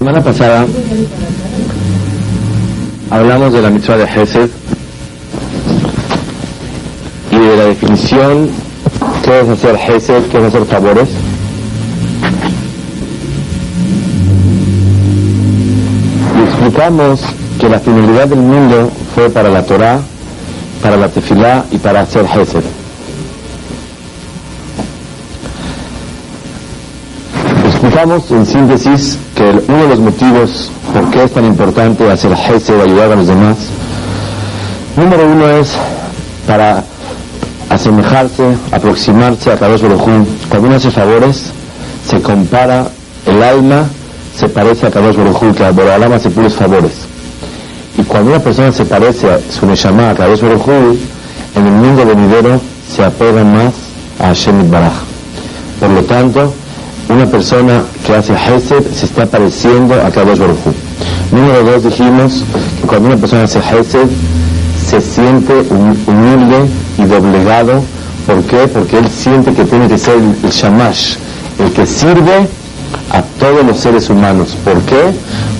semana pasada hablamos de la mitzvah de Hesed y de la definición qué es hacer Hesed, qué es hacer favores. Y explicamos que la finalidad del mundo fue para la Torah, para la Tefilá y para hacer Hesed. Explicamos en síntesis uno de los motivos por qué es tan importante hacer Hesed o ayudar a los demás, número uno es para asemejarse, aproximarse a Kadosh Baruj Cuando uno hace favores, se compara el alma, se parece a Kadosh Baruj que Boralam hace puros favores. Y cuando una persona se parece a su Neshama, a Kadosh Baruj en el mundo venidero se apega más a Hashem Baraj. Por lo tanto, una persona que hace Hesed se está pareciendo a Kadosh Baruj Número dos, dijimos que cuando una persona hace Hesed se siente humilde y doblegado. ¿Por qué? Porque él siente que tiene que ser el, Shamash, el que sirve a todos los seres humanos. ¿Por qué?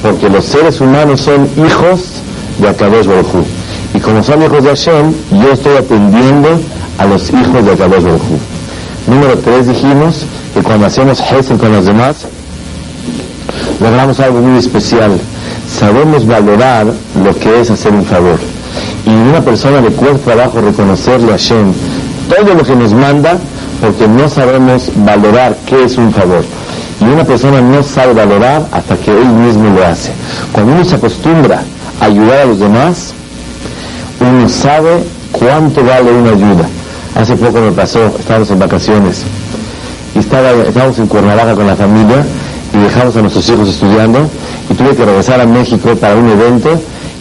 Porque los seres humanos son hijos de Akadosh Baruj Y como son hijos de Hashem, yo estoy atendiendo a los hijos de Akadosh Baruj Número tres dijimos cuando hacemos Hesed con los demás, logramos algo muy especial. Sabemos valorar lo que es hacer un favor. Y una persona le cuesta trabajo reconocerle a Hashem todo lo que nos manda porque no sabemos valorar qué es un favor. Y una persona no sabe valorar hasta que él mismo lo hace. Cuando uno se acostumbra a ayudar a los demás, uno sabe cuánto vale una ayuda. Hace poco me pasó, estábamos en vacaciones estaba, estábamos en Cuernavaca con la familia y dejamos a nuestros hijos estudiando y tuve que regresar a México para un evento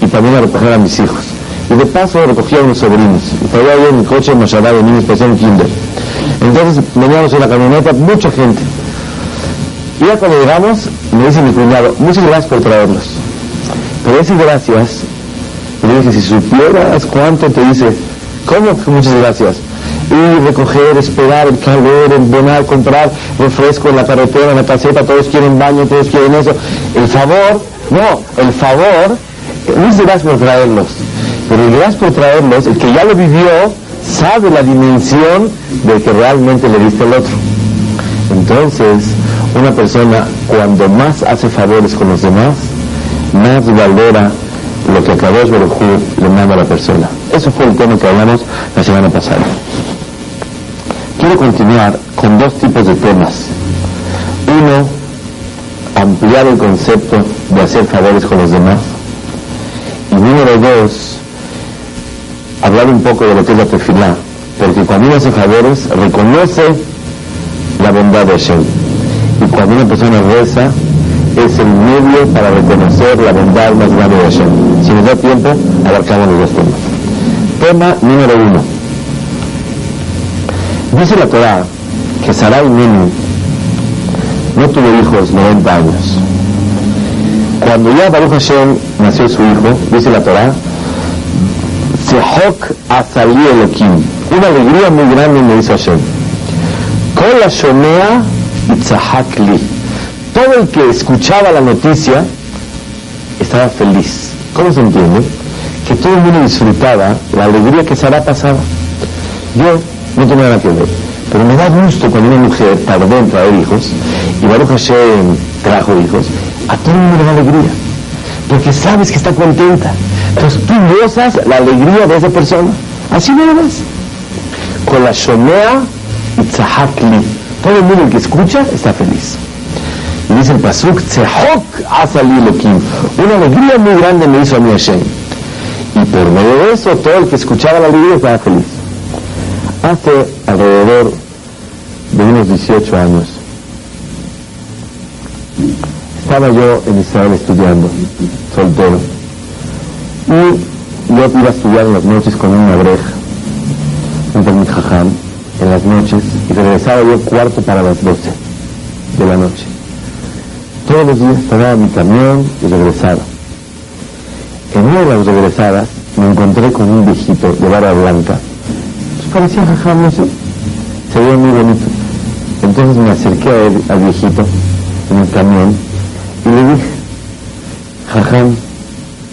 y también a recoger a mis hijos. Y de paso recogí a unos sobrinos. Y todavía había en mi coche en Moshavá de niños especial kinder. Entonces veníamos en la camioneta, mucha gente. Y ya cuando llegamos, me dice mi cuñado, muchas gracias por traerlos. Pero decir gracias, le dije, si supieras cuánto te dice, ¿cómo muchas gracias? Y recoger, esperar el calor, donar, comprar refresco en la carretera, en la caseta, todos quieren baño, todos quieren eso. El favor, no, el favor, muchas gracias por traerlos, pero el gracias por traerlos, el que ya lo vivió, sabe la dimensión del que realmente le diste al otro. Entonces, una persona cuando más hace favores con los demás, más valora lo que acabó de le manda a la persona. Eso fue el tema que hablamos la semana pasada. Quiero continuar con dos tipos de temas. Uno, ampliar el concepto de hacer favores con los demás. Y número dos, hablar un poco de lo que es la tefilá. Porque cuando uno hace favores, reconoce la bondad de Hashem. Y cuando una persona reza, es el medio para reconocer la bondad más grande de Hashem. Si nos da tiempo, abarcamos los dos temas. Tema número uno Dice la Torah que Sarai Nini no tuvo hijos 90 años. Cuando ya Baruch Hashem nació su hijo, dice la Torah, Sehok Asali Elohim. Una alegría muy grande me hizo Hashem. La Shomea Li. Todo el que escuchaba la noticia estaba feliz. ¿Cómo se entiende? Que todo el mundo disfrutaba la alegría que Sara pasaba. Yo no tiene nada que ver. Pero me da gusto cuando una mujer tardó en traer hijos y Baruch Hashem trajo hijos, a todo el mundo le da alegría. Porque sabes que está contenta. Entonces tú gozas la alegría de esa persona. Así nada más. Con la Shomea y Tzahakli. Todo el mundo que escucha está feliz. Y dice el Pasuk, Tzehok Asalilokim. Una alegría muy grande me hizo a mí Hashem. Y por medio de eso, todo el que escuchaba la alegría estaba feliz. Hace alrededor de unos 18 años estaba yo en Israel estudiando, soltero, y yo iba a estudiar en las noches con una breja, un jajam, en las noches, y regresaba yo cuarto para las 12 de la noche. Todos los días tomaba mi camión y regresaba. En una de las regresadas me encontré con un viejito de barba blanca parecía jajam, no sé. Se veía muy bonito. Entonces me acerqué a él, al viejito, en el camión, y le dije, Jajam,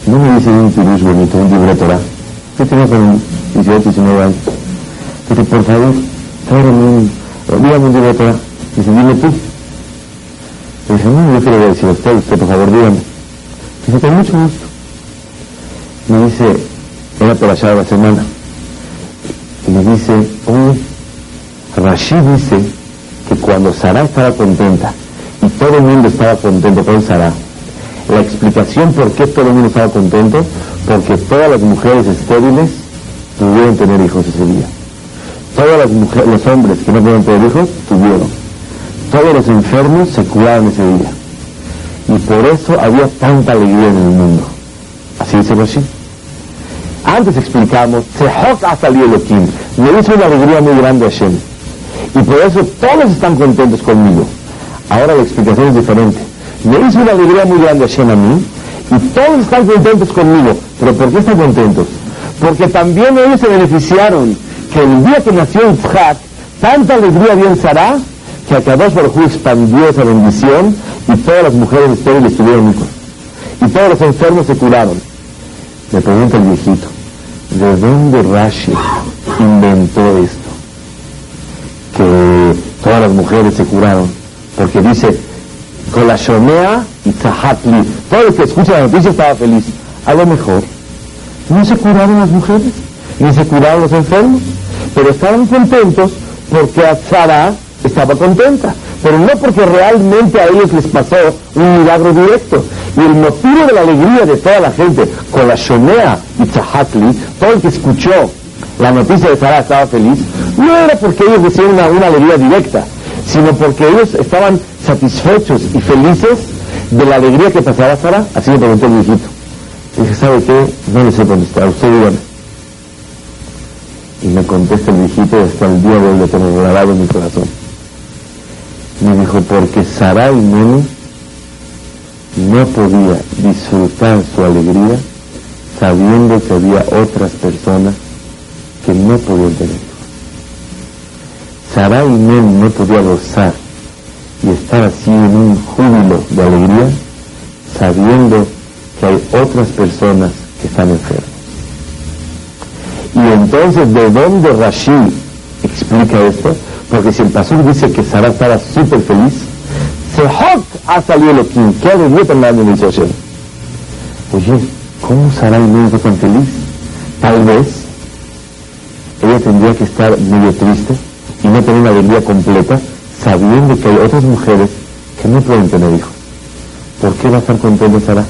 no me dice un pirush bonito, un libro de Torah. ¿Qué tengo con 18, 19 años? Dice, por favor, tráeme un, dígame un libro de Torah. Dice, dime tú. Dice, no, yo quiero decir a usted, usted por favor dígame. Dice, con mucho gusto. Me dice, era por allá la semana. Y dice, oye, Rashi dice que cuando Sara estaba contenta y todo el mundo estaba contento con Sara, la explicación por qué todo el mundo estaba contento, porque todas las mujeres estériles tuvieron tener hijos ese día. Todas las mujeres, los hombres que no pudieron tener hijos, tuvieron. Todos los enfermos se curaron ese día. Y por eso había tanta alegría en el mundo. Así dice Rashi. Antes explicamos, Sehok ha salido Elohim. Me hizo una alegría muy grande a Hashem. Y por eso todos están contentos conmigo. Ahora la explicación es diferente. Me hizo una alegría muy grande a Hashem a mí. Y todos están contentos conmigo. ¿Pero por qué están contentos? Porque también ellos se beneficiaron que el día que nació Yitzhak, tanta alegría había en Sarah, que a Kadosh Baruj expandió esa bendición y todas las mujeres estériles tuvieron hijos. Y todos los enfermos se curaron. Le pregunta el viejito, ¿de dónde Rashi inventó esto? Que todas las mujeres se curaron. Porque dice, con la y tzahakli. Todo el que escucha la noticia estaba feliz. A lo mejor, no se curaron las mujeres, ni se curaron los enfermos, pero estaban contentos porque Sara estaba contenta, pero no porque realmente a ellos les pasó un milagro directo. Y el motivo de la alegría de toda la gente con la Shomea y Tzahakli, todo el que escuchó la noticia de Sara estaba feliz, no era porque ellos recibieron una, una alegría directa, sino porque ellos estaban satisfechos y felices de la alegría que pasaba Sara. Así me preguntó el viejito. Dije, ¿sabe qué? No le sé contestar, usted dígame. Y me contesta el viejito y hasta el día de hoy lo tengo grabado en mi corazón. Me dijo, porque Sara y Nene no podía disfrutar su alegría sabiendo que había otras personas que no podían tener. Sara y Nene no podía gozar y estar así en un júbilo de alegría sabiendo que hay otras personas que están enfermas. Y entonces, ¿de dónde Rashi explica esto? Porque si el pastor dice que Sara estaba súper feliz, Sehok ha salido lo que ¿qué alegría tan grande me hizo Hashem? Oye, ¿cómo Sara no está tan feliz? Tal vez ella tendría que estar medio triste y no tener una alegría completa, sabiendo que hay otras mujeres que no pueden tener hijos. ¿Por qué va a estar contenta Sara?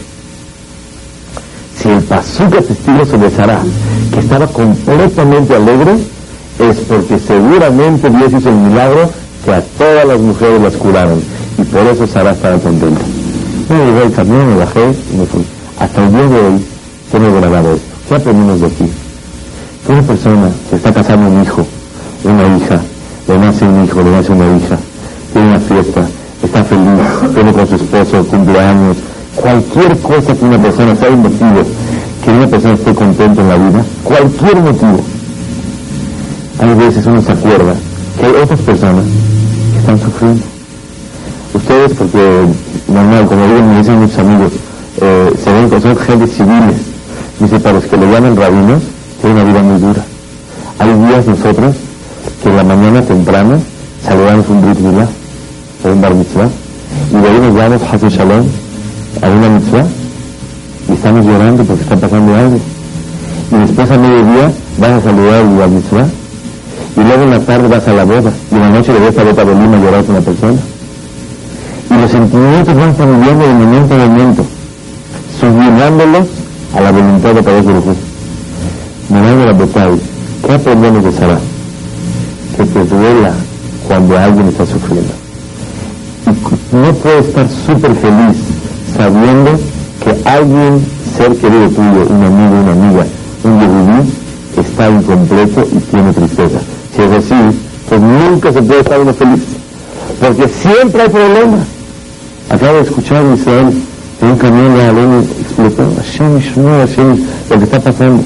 Si el Pazuca testigo sobre Sara, que estaba completamente alegre, es porque seguramente Dios hizo el milagro que a todas las mujeres las curaron. Y por eso Sara estaba contenta. Me llegué al camión, me bajé y me fui. Hasta el día de hoy tengo grabado esto. ¿Qué aprendimos de aquí? Que una persona que está casando un hijo, una hija, le nace un hijo, le nace una hija, tiene una fiesta, está feliz, tiene con su esposo, cumpleaños, cualquier cosa que una persona sea un motivo que una persona esté contenta en la vida, cualquier motivo. Hay veces uno se acuerda que hay otras personas que están sufriendo. Ustedes, porque normal, como digo, me dicen muchos amigos, eh, se ven que son gentes civiles. Dice, para los que le llaman rabinos, tienen una vida muy dura. Hay días nosotros que en la mañana temprano saludamos un brit milá, un bar mitzvah, y de ahí nos vamos a Shalom, a una mitzvah, y estamos llorando porque está pasando algo. Y después a mediodía vas a saludar al bar mitzvah, y luego en la tarde vas a la boda, y en la noche le ves a Beta Bolima llorar con una persona. Y los sentimientos van cambiando de momento a momento, sublimándolos a la voluntad de Padre Jesús. Mirando la Betai, ¿qué aprendemos de Sara? Que te duela cuando alguien está sufriendo. Y no puedes estar súper feliz sabiendo que alguien, ser querido tuyo, un amigo, una amiga, un yehudí, está incompleto y tiene tristeza. Si es así, pues nunca se puede estar uno feliz. Porque siempre hay problemas. Acabo de escuchar en Israel que un camión de Alén explotó. Hashem Shmuel, Hashem, lo que está pasando.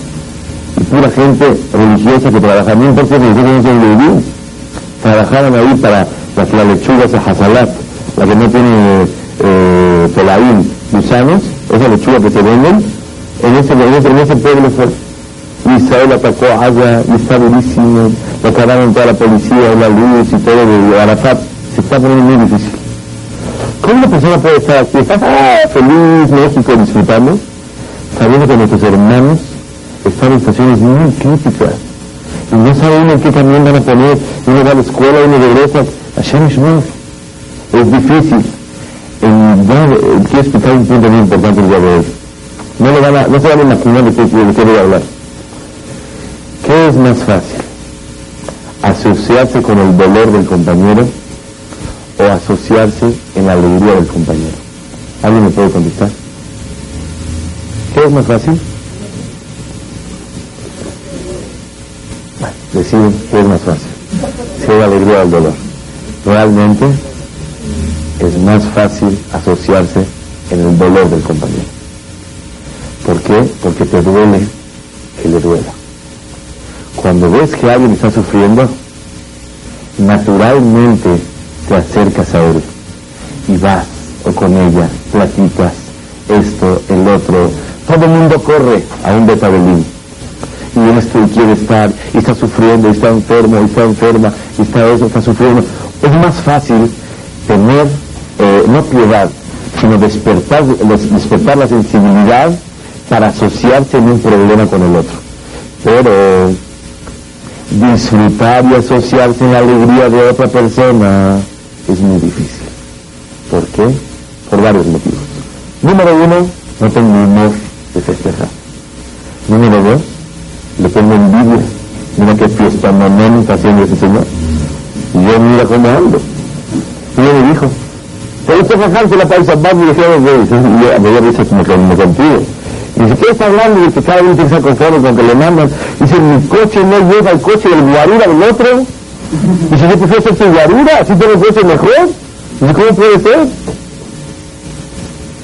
Y pura gente religiosa que trabaja. No importa que no son judíos. Trabajaban ahí para las, las lechugas de Hazalat, la que no tiene eh, gusanos, esa lechuga que se venden, en ese, en ese, en ese pueblo fue. Israel atacó agua y está durísimo, lo acabaron toda la policía, la luz y todo de Arafat, se está poniendo muy difícil. ¿Cómo una persona puede estar aquí, ah, feliz, México, disfrutando, sabiendo que nuestros hermanos están en situaciones muy críticas? Y no saben en qué también van a poner, uno va a la escuela, uno regresa, Hashem Es difícil. En, quiero explicar un punto muy importante el día de hoy. No se van a imaginar de qué, de qué voy a hablar. ¿Qué es más fácil? ¿Asociarse con el dolor del compañero o asociarse en la alegría del compañero? ¿Alguien me puede contestar? ¿Qué es más fácil? Bueno, deciden qué es más fácil. Si la alegría o el dolor. Realmente es más fácil asociarse en el dolor del compañero. ¿Por qué? Porque te duele que le duela. Cuando ves que alguien está sufriendo, naturalmente te acercas a él y vas o con ella, platicas esto, el otro. Todo el mundo corre a un betabelín. Y esto y quiere estar, y está sufriendo, y está enfermo, y está enferma, y está eso, está sufriendo. Es más fácil tener, eh, no piedad, sino despertar, despertar la sensibilidad para asociarse en un problema con el otro. Pero disfrutar y asociarse en la alegría de otra persona es muy difícil. ¿Por qué? Por varios motivos. Número uno, no tengo humor de festejar. Número dos, le tengo envidia. Mira qué fiesta mamón está haciendo ese señor. Y yo mira cómo ando. Y yo me dijo, ¿te gusta fajarse la paisa? Vamos, y y yo me como que me contigo. Dice, ¿qué está hablando de que cada uno que conforme con que le mandan? Dice, mi coche no lleva el coche del guarura del otro. Dice, yo prefiero ser tu guarura, así tengo el coche mejor. Dice, ¿cómo puede ser?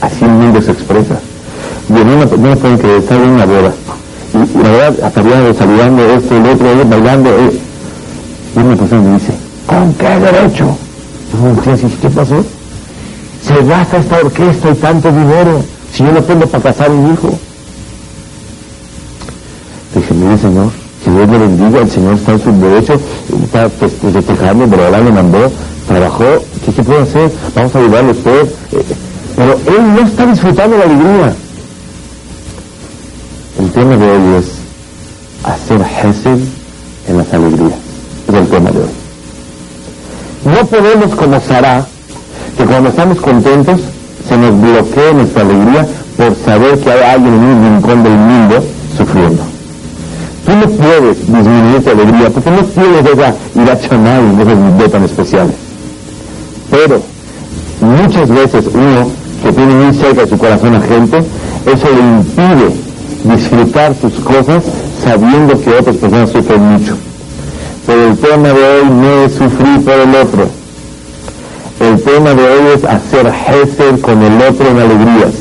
Así el mundo se expresa. Y no, no me pueden creer, estaba en una boda. Y, la verdad, estaría saludando esto, el otro, bailando. Eh. Y una persona me dice, ¿con qué derecho? Y ¿qué pasó? Se gasta esta orquesta y tanto dinero si yo no tengo para casar un hijo. Señor, que Dios le bendiga, el Señor está en su derecho, está pues, festejando, pero ahora le mandó, trabajó, ¿qué se puede hacer? Vamos a ayudarle a usted. Eh, pero él no está disfrutando la alegría. El tema de hoy es hacer Hesed en las alegrías. Es el tema de hoy. No podemos como que cuando estamos contentos se nos bloquea nuestra alegría por saber que hay alguien en un rincón del mundo sufriendo. Tú no puedes disminuir tu alegría porque no tienes esa irracional, de esos tan especiales. Pero muchas veces uno que tiene muy cerca de su corazón a gente, eso le impide disfrutar sus cosas sabiendo que otras personas sufren mucho. Pero el tema de hoy no es sufrir por el otro, el tema de hoy es hacer Hesed con el otro en alegrías.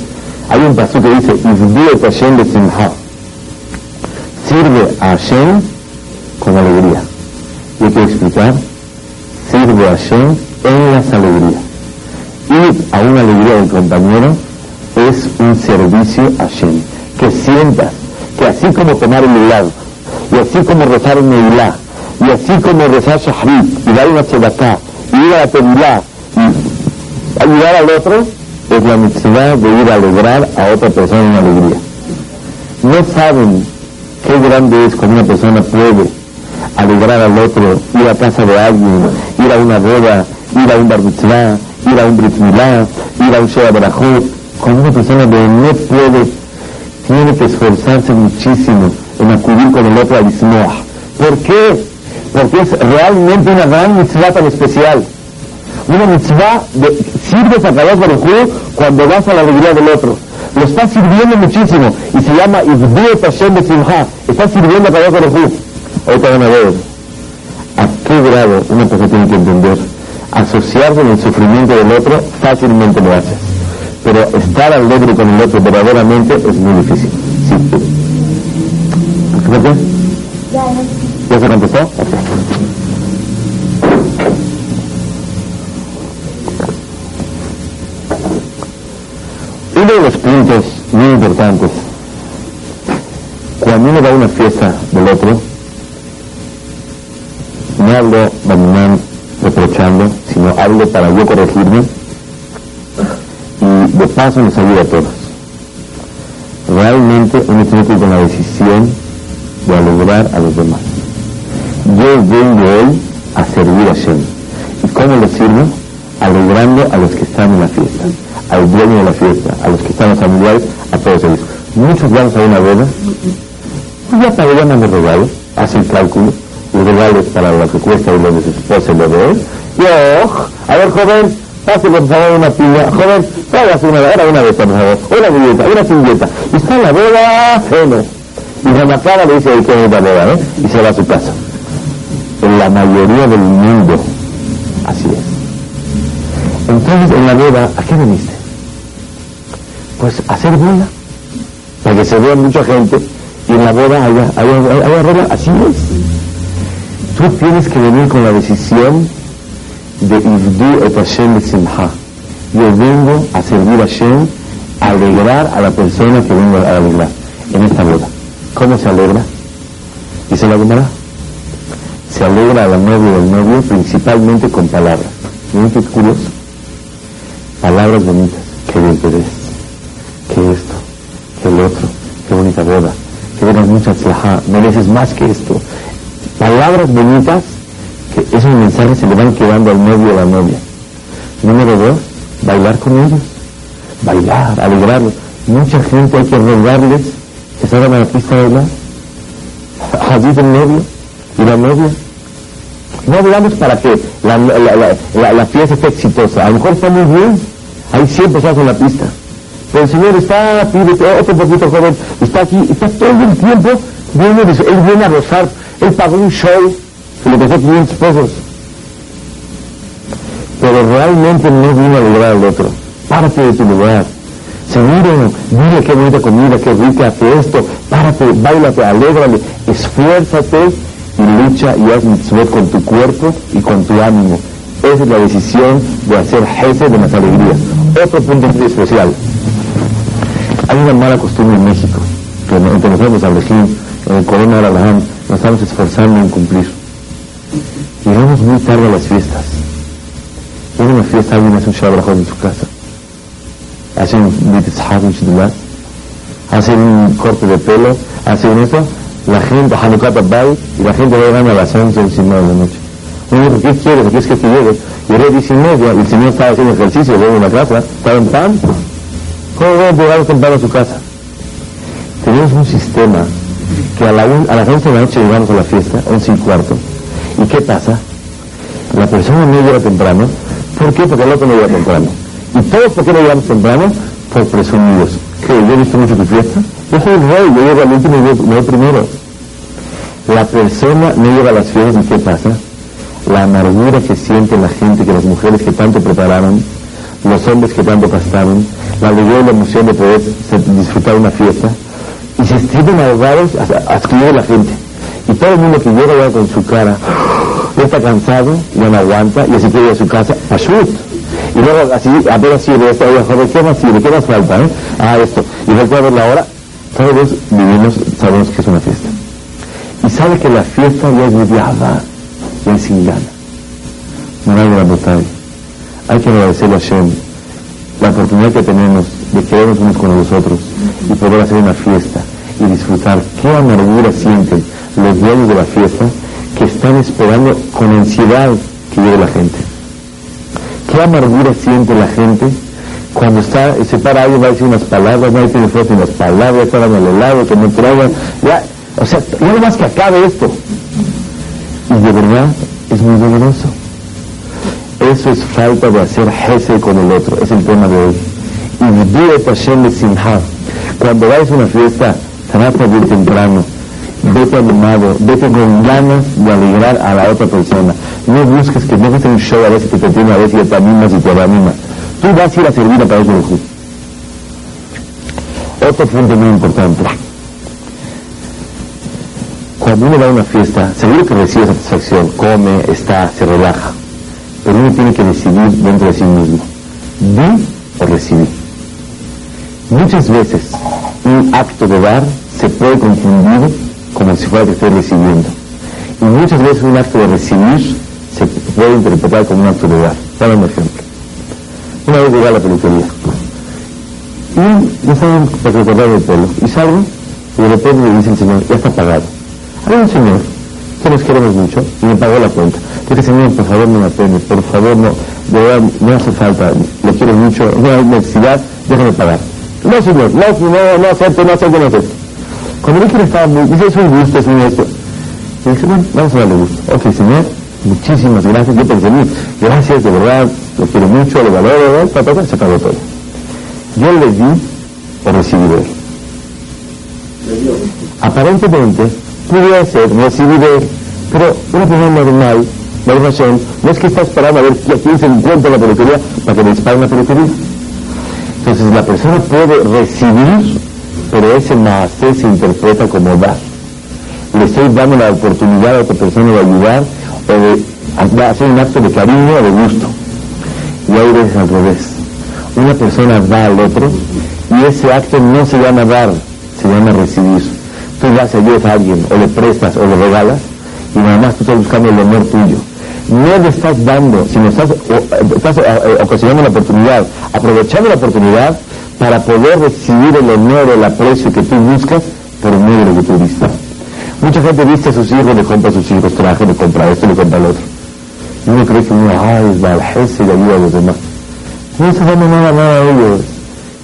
Hay un paso que dice, de. Con alegría. Y hay que explicar, sirve a Hashem en las alegrías. Ir a una alegría del compañero es un servicio a Hashem. Que sientas que así como tomar el milagro, y así como rezar un Neilá, y así como rezar Shahrit, y dar una tzedakah, y ir a la Tevilá, ayudar al otro es la necesidad de ir a alegrar a otra persona en alegría. No saben qué grande es cuando una persona puede alegrar al otro, ir a casa de alguien, ir a una boda, ir a un bar mitzvah, ir a un brit milá, ir a un shea barajot. Cuando una persona de no puede, tiene que esforzarse muchísimo en acudir con el otro al ismoah. ¿Por qué? Porque es realmente una gran mitzvah tan especial. Una mitzvah de, sirves a Kadosh Baruj cuando vas a la alegría del otro. Lo estás sirviendo muchísimo y se llama Izbiet Hashem Simha. Estás sirviendo a Kadosh Baruj Ahorita van a ver a qué grado una persona tiene que entender. Asociarse en el sufrimiento del otro fácilmente lo haces. Pero estar alegre con el otro verdaderamente es muy difícil. Sí. ¿Qué ¿Ya se contestó? Okay. Puntos muy importantes, cuando uno va a una fiesta del otro, no hablo dominando, reprochando, sino hablo para yo corregirme y de paso nos ayuda a todos. Realmente uno tiene que ir con la decisión de alegrar a los demás. Yo vengo hoy a servir a Shem. ¿Y cómo lo sirvo? Alegrando a los que están en la fiesta, al dueño de la fiesta, a los que están los familiares, a todos ellos. Muchos vamos a una boda, y ya para ya me regalo, hace el cálculo, los regalos para lo que cuesta y lo de su esposa y lo de él. Yo, a ver joven, pase por favor una piña, joven, tráigase una, ahora una vez por favor, una billeta, una cingueta. Y está la boda, bueno. Y la cara le dice, que es la boda, ¿eh? Y se va a su casa. En la mayoría del mundo, así es. Entonces, en la boda, ¿a qué viniste? Pues hacer boda, para que se vea mucha gente, y en la boda haya, haya, haya así es. Tú tienes que venir con la decisión de Ivdu et Hashem Simha. Yo vengo a servir a Hashem, a alegrar a la persona que vengo a alegrar en esta boda. ¿Cómo se alegra? Dice la Gemara. Se alegra a la novia al novio principalmente con palabras. Miren qué curioso. Palabras bonitas. Qué bien te ves. Qué esto. Qué el otro. Qué bonita boda. Que vengas mucha tzlaha. Mereces más que esto palabras bonitas que esos mensajes se le van quedando al novio o a la novia. Número dos, bailar con ellos. Bailar, alegrarlos. Mucha gente hay que rogarles que salgan a la pista de bailar. Allí el novio y la novia. No hablamos para que la, la, fiesta esté exitosa. A lo mejor está muy bien. Hay 100 personas en la pista. El Señor está, pide otro poquito joven, está aquí, está todo el tiempo, viene, él viene a rozar él pagó un show que le costó 500 pesos. Pero realmente no vino a lograr al otro. Párate de tu lugar. Seguro, dile qué bonita comida, qué rica, hace esto. Párate, bailate, alégrale, esfuérzate y lucha y haz mitzvot con tu cuerpo y con tu ánimo. Esa es la decisión de hacer jefe de las alegrías. Otro punto muy especial. Hay una mala costumbre en México, que entre nosotros, Abrejín, en el Corona Aralaján, nos estamos esforzando en cumplir. Llegamos muy tarde a las fiestas. En una fiesta alguien hace un shabrajón en su casa. Hace un hace un corte de pelo, hace un eso. La gente, Hanukkah Bay, y la gente va llegando a las 11 o 19 de la noche. Uno dice, ¿qué quieres? ¿Qué quieres que te llegue? Y era 10 y media, y el señor estaba haciendo ejercicio, luego en la casa, estaba en pan. ¿Cómo va a llegar temprano a su casa? Tenemos un sistema que a, la a las 11 de la noche llegamos a la fiesta, 11 y cuarto. ¿Y qué pasa? La persona no llega temprano. ¿Por qué? Porque el otro no llega temprano. ¿Y todos por qué no llegamos temprano? Por presumidos. ¿Qué? ¿Yo he visto mucho tu fiesta? Yo soy el rey, yo llego al último y voy primero. La persona no llega a las fiestas y ¿qué pasa? La amargura que siente la gente, que las mujeres que tanto prepararon, los hombres que tanto gastaron, la alegría y la emoción de poder disfrutar una fiesta, y se sienten ahogados hasta que la gente. Y todo el mundo que llega ya con su cara, ya está cansado, ya no aguanta, y así quiere ir a su casa, a shoot. Y luego así, apenas sirve esto, oye, joven, ¿qué más sirve? ¿Qué más falta? Eh? Ah, esto. Y después a ver la hora, todos vivimos, sabemos que es una fiesta. Y sabe que la fiesta ya es mediada, ya es sin gana. la botella. Hay que agradecerle a Shem la oportunidad que tenemos de quedarnos unos con los otros y poder hacer una fiesta y disfrutar. Qué amargura sienten los dueños de la fiesta que están esperando con ansiedad que llegue la gente. Qué amargura siente la gente cuando está, se para alguien, va a decir unas palabras, nadie tiene fuerza en las palabras, está dando el helado, que no traigan, ya, o sea, no más que acabe esto. Y de verdad es muy doloroso. Eso es falta de hacer jefe con el otro, es el tema de hoy. Cuando vayas a una fiesta, trata de ir temprano, vete animado, vete con ganas de alegrar a la otra persona. No busques que no hacer un show a veces que te tiene, a veces y te animas y te anima. Tú vas a ir a servir a Padre Jesús. Otro punto muy importante. Cuando uno va a una fiesta, seguro que recibe satisfacción, come, está, se relaja. Pero uno tiene que decidir dentro de sí mismo. ¿Di o recibir? Muchas veces un acto de dar se puede confundir como si fuera que estoy recibiendo. Y muchas veces un acto de recibir se puede interpretar como un acto de dar. Dame un ejemplo. Una vez llegué a la peluquería y me estaban para recordar el pelo y salgo y de repente me dice el señor, ya está pagado. Hay un señor que nos queremos mucho y me pagó la cuenta. Dije, señor, por favor no me apene, por favor no, de verdad no hace falta, le quiero mucho, no hay necesidad, déjame pagar. No, señor, no, no, no acepto, no acepto, no acepto. Cuando le estaba muy, dice, es un gusto, es un esto. Y dije, bueno, vamos a darle gusto. Ok, señor, muchísimas gracias. Yo pensé, gracias, de verdad, lo quiero mucho, lo valoro, ¿no? papá, se pagó todo. Yo le di o recibí de él. Aparentemente, pudiera ser recibir de él, pero una persona normal, razón, no es que está esperando a ver quién se encuentra en la peluquería para que le dispare la peluquería. Entonces la persona puede recibir, pero ese nacer se interpreta como dar. Le estoy dando la oportunidad a otra persona de ayudar o de hacer un acto de cariño o de gusto. Y hay veces al revés. Una persona da al otro y ese acto no se llama dar, se llama recibir. Tú das ayuda a alguien, o le prestas, o le regalas, y nada más tú estás buscando el honor tuyo no le estás dando, sino estás, estás eh, eh, ocasionando la oportunidad, aprovechando la oportunidad para poder recibir el honor, el aprecio que tú buscas por medio de lo que tú. Mucha gente viste a sus hijos, le compra a sus hijos traje, le compra esto, le compra el otro. Y uno cree que uno, ay, es valjese y ayuda a los demás. No está dando nada, nada a ellos.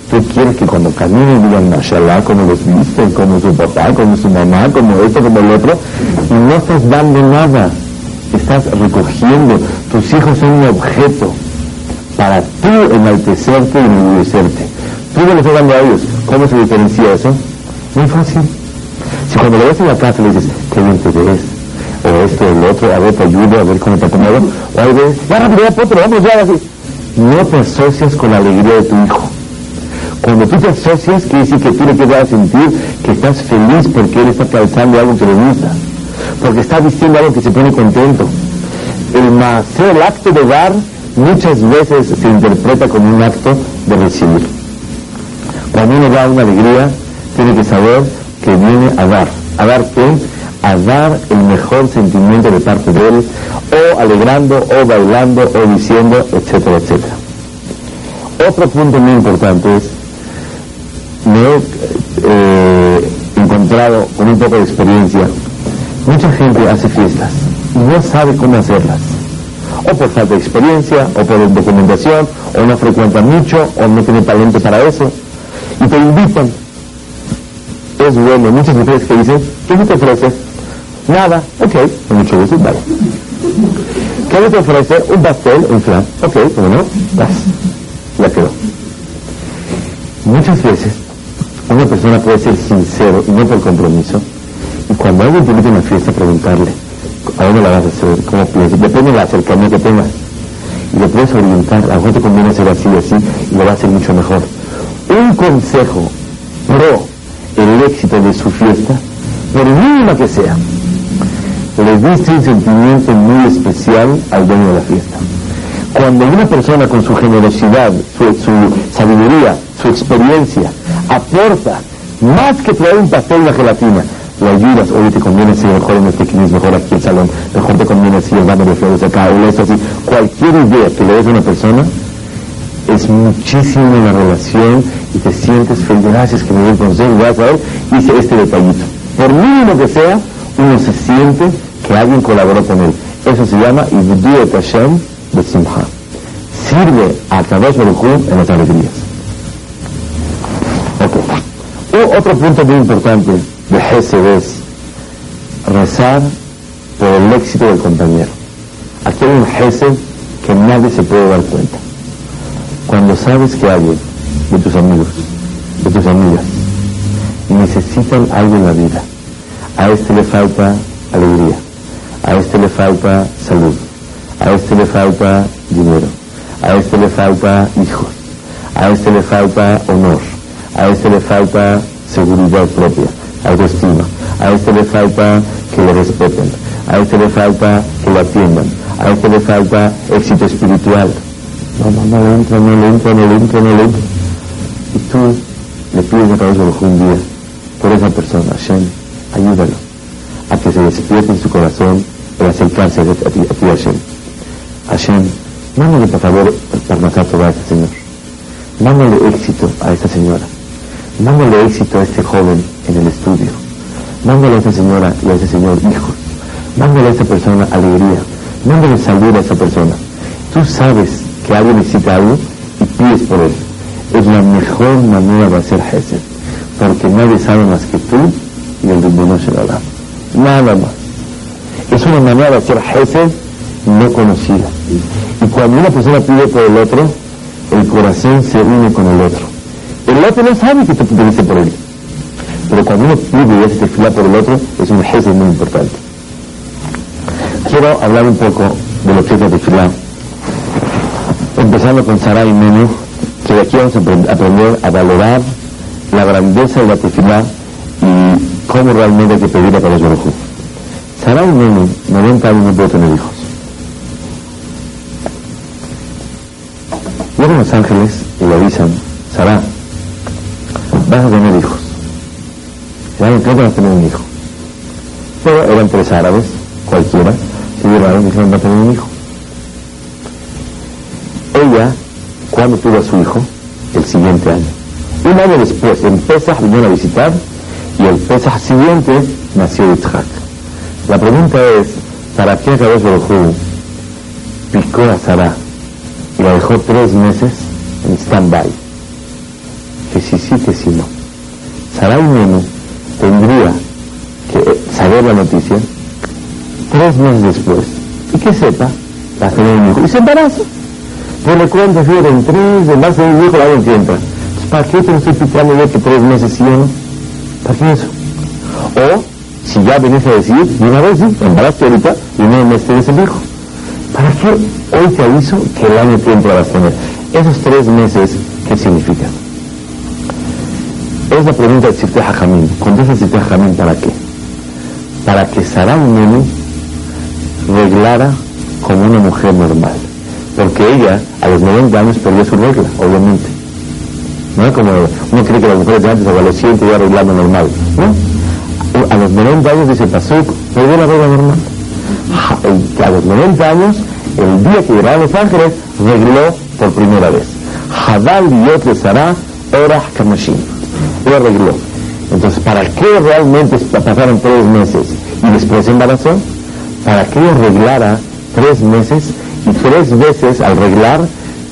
Tú quieres que cuando caminen digan, mashallah, como los visten, como su papá, como su mamá, como esto, como el otro, y no estás dando nada estás recogiendo. Tus hijos son un objeto para tú enaltecerte y enorgullecerte. Tú no le estás dando a ellos. ¿Cómo se diferencia eso? Muy fácil. Si cuando lo ves en la casa le dices, qué bien te ves, o esto, el otro, a ver, te ayudo, a ver cómo te acomodo, o ahí ves, ya rápido, ya vamos ya, así. No te asocias con la alegría de tu hijo. Cuando tú te asocias, quiere decir que tú le quieres sentir que estás feliz porque él está calzando algo que le gusta porque está diciendo algo que se pone contento. El acto de dar, muchas veces se interpreta como un acto de recibir. Cuando uno da una alegría, tiene que saber que viene a dar. ¿A dar qué? A dar el mejor sentimiento de parte de él, o alegrando, o bailando, o diciendo, etcétera, etcétera. Otro punto muy importante es, me he eh, encontrado con un poco de experiencia Mucha gente hace fiestas y no sabe cómo hacerlas. O por falta de experiencia, o por documentación, o no frecuenta mucho, o no tiene talento para eso. Y te invitan. Es bueno. Muchas mujeres que dicen, ¿qué te ofrece? Nada. Ok, con mucho gusto, vale. ¿Qué te ofrece? Un pastel, un flan. Ok, ¿cómo no? Vas. Ya quedó. Muchas veces una persona puede ser sincero y no por compromiso cuando alguien te invita a una fiesta, preguntarle, ¿a dónde la vas a hacer? ¿Cómo piensas? Depende de la cercanía que tengas. Y le puedes orientar, a mejor te conviene hacer así y así, y lo va a hacer mucho mejor. Un consejo pro el éxito de su fiesta, por mínima que sea, le diste un sentimiento muy especial al dueño de la fiesta. Cuando una persona con su generosidad, su, sabiduría, su experiencia, aporta más que traer un pastel y gelatina, lo ayudas, oye, te conviene si mejor en este es mejor aquí el salón, mejor te conviene si de flores acá, o esto así. Cualquier idea que le des a una persona es muchísimo la relación y te sientes feliz, gracias que me dio el consejo, gracias a él, hice este detallito. Por mínimo que sea, uno se siente que alguien colaboró con él. Eso se llama Ibdu Hashem de Simha. Sirve a través del en las alegrías. Ok. otro punto muy importante Gesed es rezar por el éxito del compañero. Aquí hay un Gesed que nadie se puede dar cuenta. Cuando sabes que alguien de tus amigos, de tus amigas, necesitan algo en la vida, a este le falta alegría, a este le falta salud, a este le falta dinero, a este le falta hijos, a este le falta honor, a este le falta seguridad propia, autoestima. A este le falta que le respeten. A este le falta que lo atiendan. A este le falta éxito espiritual. No, no, no le entra, no le entra, no le entra, no le entra. Y tú a través de un día por esa persona, Hashem, ayúdalo a que se despierte en su corazón el acercarse a ti, a ti Hashem. Hashem, mándale por favor Parnasá a este señor. Mándale éxito a esta señora. Mándale éxito a este joven en el estudio. Mándale a esta señora y a ese señor hijos. Mándale a esta persona alegría. Mándale salud a esa persona. Tú sabes que alguien necesita algo y pides por él. Es la mejor manera de hacer Gesed. Porque nadie sabe más que tú y el Ribbono Shalala. Nada más. Es una manera de hacer Gesed no conocida. Y cuando una persona pide por el otro, el corazón se une con el otro. El otro no sabe que tú pediste por él. Pero cuando uno pide y hace fila por el otro, es un Gesed muy importante. Quiero hablar un poco de lo que es la tefilá empezando con Sarah y Menú, que de aquí vamos a aprender a valorar la grandeza de la tefilá y cómo realmente hay que pedirle para los Baruj Sarah y Menú, 90 años no puede tener hijos. Vienen los ángeles y le avisan, Sarah, vas a tener hijos. No vas a tener un hijo. Pero eran tres árabes, cualquiera, se llevaron y dijeron, a tener un hijo. Ella, cuando tuvo a su hijo, el siguiente año. Un año después, en Pesach vinieron a visitar y el Pesach siguiente nació Yitzhak. La pregunta es, ¿para qué Akadosh Baruj picó a Sara y la dejó tres meses en stand-by? Que si sí, que si no. Sara y Menú tendría que saber la noticia tres meses después y que sepa la tener un hijo y se embaraza. Le cuento, fíjate, en tres, de más de un hijo la hago tiempo. ¿Para qué te lo estoy picando yo que tres meses sí ¿Para qué eso? O, si ya venís a decir, de una vez, sí, embaraste ahorita y no me estés el hijo. ¿Para qué hoy te aviso que el año tiempo la vas a tener? Esos tres meses, ¿qué significan? Es la pregunta de Sirte Jajamín. Contesta Sirte Jajamín, ¿para qué? Para que Sarah Nene reglara como una mujer normal porque ella a los 90 años perdió su regla, obviamente. ¿No? es Como uno cree que las mujeres de antes a los 100 ya arreglando normal. ¿No? A los 90 años dice Pasuk, perdió la regla normal. A los 90 años, el día que llegaron los ángeles, regló por primera vez. Hadal y Sarah era Kamashim. Arregló. Entonces, ¿para qué realmente pasaron tres meses y después embarazó? Para que arreglara tres meses y tres veces al reglar